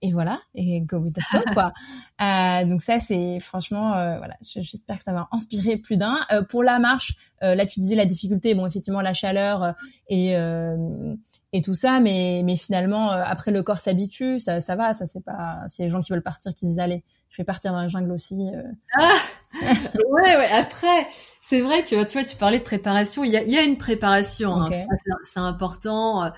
et voilà, et go with the flow, quoi. euh, donc ça, c'est franchement, euh, voilà, j'espère que ça va inspirer plus d'un. Euh, pour la marche, euh, là, tu disais la difficulté, bon, effectivement, la chaleur et et tout ça, mais mais finalement, après le corps s'habitue, ça ça va, ça c'est pas. Si les gens qui veulent partir, qui disent allez, je vais partir dans la jungle aussi. Ah ouais, ouais. Après, c'est vrai que tu vois, tu parlais de préparation. Il y a, il y a une préparation. Hein, c'est important.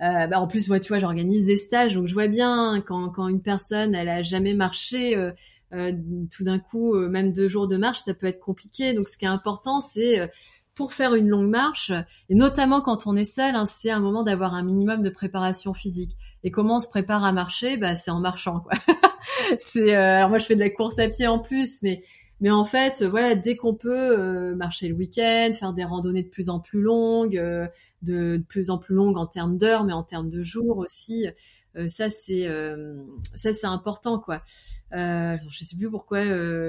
Euh, bah en plus, moi, tu vois, j'organise des stages, donc je vois bien quand, quand une personne, elle a jamais marché, euh, euh tout d'un coup, euh, même deux jours de marche, ça peut être compliqué. Donc, ce qui est important, c'est euh, pour faire une longue marche, et notamment quand on est seul, hein, c'est un moment d'avoir un minimum de préparation physique. Et comment on se prépare à marcher? Bah, c'est en marchant, quoi. c'est alors moi, je fais de la course à pied en plus, mais mais en fait, voilà, dès qu'on peut euh, marcher le week-end, faire des randonnées de plus en plus longues, euh, de, plus en plus longues en termes d'heures, mais en termes de jours aussi, euh, ça c'est ça c'est important quoi. Euh, je sais plus pourquoi.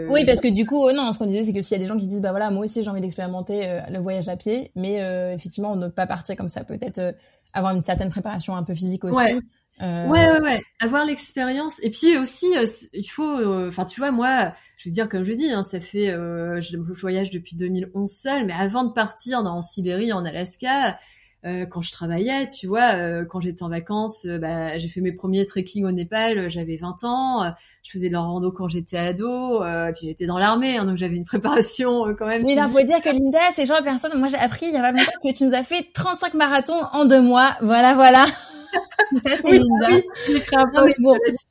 Oui, parce que du coup, non, ce qu'on disait, c'est que s'il y a des gens qui disent, bah voilà, moi aussi j'ai envie d'expérimenter le voyage à pied, mais effectivement, ne pas partir comme ça, peut-être avoir une certaine préparation un peu physique aussi. Ouais. Euh... Ouais, ouais, ouais, avoir l'expérience. Et puis aussi, il faut, enfin, tu vois, moi, je veux dire, comme je dis, hein, ça fait, euh, je voyage depuis 2011 seul, mais avant de partir dans en Sibérie, en Alaska, euh, quand je travaillais, tu vois, euh, quand j'étais en vacances, euh, bah, j'ai fait mes premiers trekking au Népal, j'avais 20 ans, je faisais de la rando quand j'étais ado, puis j'étais dans l'armée, hein, donc j'avais une préparation quand même. Mais là, faut dire que Linda, c'est genre personne, moi j'ai appris il y a pas longtemps que tu nous as fait 35 marathons en deux mois, voilà, voilà. Ça, c'est oui, Linda. Oui. Un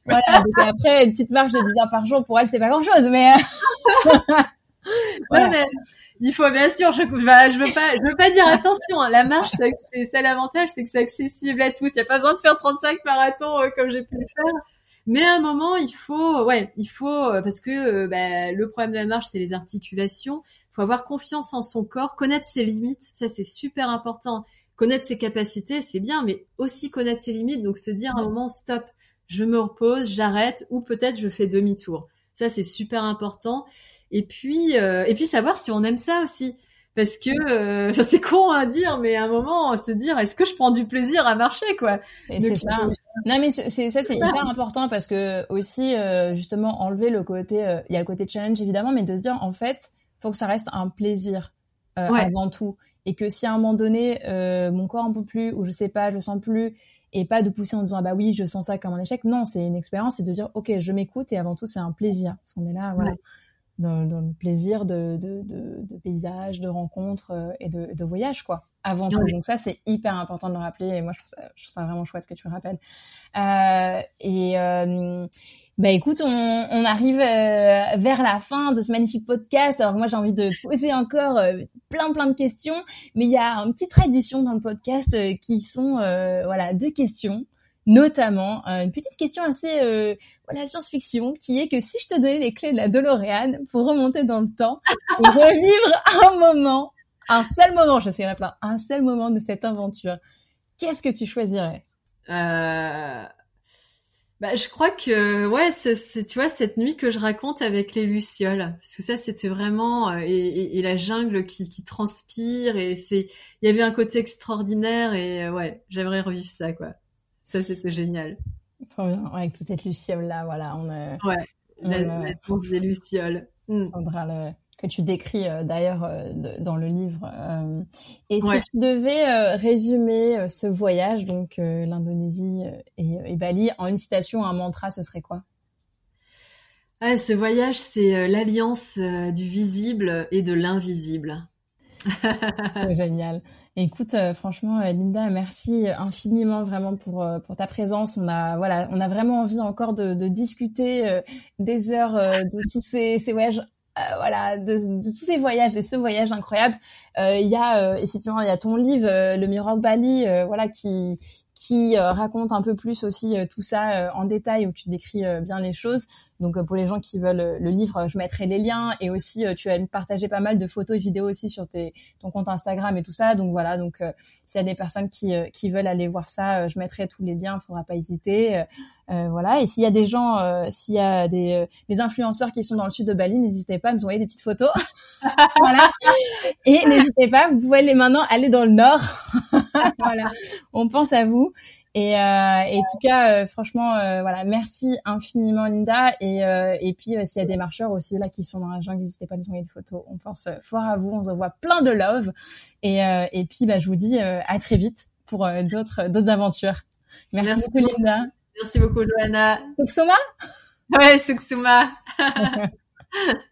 voilà, donc après, une petite marche de 10 heures par jour, pour elle, c'est pas grand chose, mais... voilà. mais il faut bien sûr, je, bah, je veux pas, je veux pas dire attention. Hein, la marche, c'est ça l'avantage, c'est que c'est accessible à tous. Il y a pas besoin de faire 35 marathons euh, comme j'ai pu le faire. Mais à un moment, il faut, ouais, il faut euh, parce que euh, bah, le problème de la marche, c'est les articulations. Il faut avoir confiance en son corps, connaître ses limites. Ça, c'est super important. Connaître ses capacités, c'est bien, mais aussi connaître ses limites. Donc se dire à un moment, stop, je me repose, j'arrête, ou peut-être je fais demi-tour. Ça, c'est super important. Et puis, euh, et puis savoir si on aime ça aussi. Parce que euh, ça c'est con à dire, mais à un moment se dire est-ce que je prends du plaisir à marcher quoi? c'est ça. Non mais c'est ça c'est hyper important parce que aussi euh, justement enlever le côté, il y a le côté challenge évidemment, mais de se dire en fait faut que ça reste un plaisir avant tout et que si à un moment donné mon corps en peut plus ou je sais pas, je sens plus et pas de pousser en disant bah oui je sens ça comme un échec. Non c'est une expérience, c'est de dire ok je m'écoute et avant tout c'est un plaisir parce qu'on est là voilà dans, dans, le plaisir de, de, de, de paysages, de rencontres euh, et de, de voyages, quoi, avant tout. Donc ça, c'est hyper important de le rappeler. Et moi, je trouve ça, je trouve ça vraiment chouette que tu le rappelles. Euh, et euh, bah écoute, on, on arrive euh, vers la fin de ce magnifique podcast. Alors moi, j'ai envie de poser encore euh, plein plein de questions, mais il y a une petite tradition dans le podcast qui sont voilà deux questions notamment une petite question assez euh, voilà science-fiction qui est que si je te donnais les clés de la DeLorean pour remonter dans le temps et revivre un moment, un seul moment, je sais qu'il y en a plein, un seul moment de cette aventure, qu'est-ce que tu choisirais? Euh... Bah, je crois que ouais, c'est tu vois cette nuit que je raconte avec les lucioles, parce que ça c'était vraiment euh, et, et, la jungle qui, qui transpire et c'est il y avait un côté extraordinaire et euh, ouais, j'aimerais revivre ça quoi. Ça, c'était génial. Trop bien. Ouais, avec toute cette luciole-là, voilà. On, euh, ouais, la, la des lucioles. Mm. Le, que tu décris euh, d'ailleurs euh, dans le livre. Euh, et si tu devais résumer ce voyage, donc l'Indonésie et, et, Bali, en une citation, un mantra, ce serait quoi? Ah, Ce voyage, c'est l'alliance du visible et de l'invisible. génial. Écoute, franchement, Linda, merci infiniment vraiment pour pour ta présence. On a voilà, on a vraiment envie encore de, discuter des heures de tous ces, voyages euh, voilà, de, tous ces voyages et ce voyage incroyable. Euh, il y a euh, effectivement, il y a ton livre, Le Miroir de Bali, voilà, qui qui raconte un peu plus aussi tout ça en détail où tu décris bien les choses. Donc pour les gens qui veulent le livre, je mettrai les liens et aussi tu as partagé pas mal de photos et vidéos aussi sur tes, ton compte Instagram et tout ça. Donc voilà, donc s'il y a des personnes qui, qui veulent aller voir ça, je mettrai tous les liens, il faudra pas hésiter. Euh, voilà. Et s'il y a des gens, euh, s'il y a des, euh, des, influenceurs qui sont dans le sud de Bali, n'hésitez pas à nous envoyer des petites photos. voilà. Et n'hésitez pas, vous pouvez les maintenant aller dans le nord. voilà. On pense à vous. Et, et en tout cas, franchement, voilà, merci infiniment Linda. Et, et puis s'il y a des marcheurs aussi là qui sont dans la jungle, n'hésitez pas à nous envoyer des photos. On pense fort à vous, on vous envoie plein de love. Et, et puis bah, je vous dis à très vite pour d'autres d'autres aventures. Merci, merci beaucoup Linda. Merci beaucoup, Johanna. Suksuma? Ouais, Suksuma.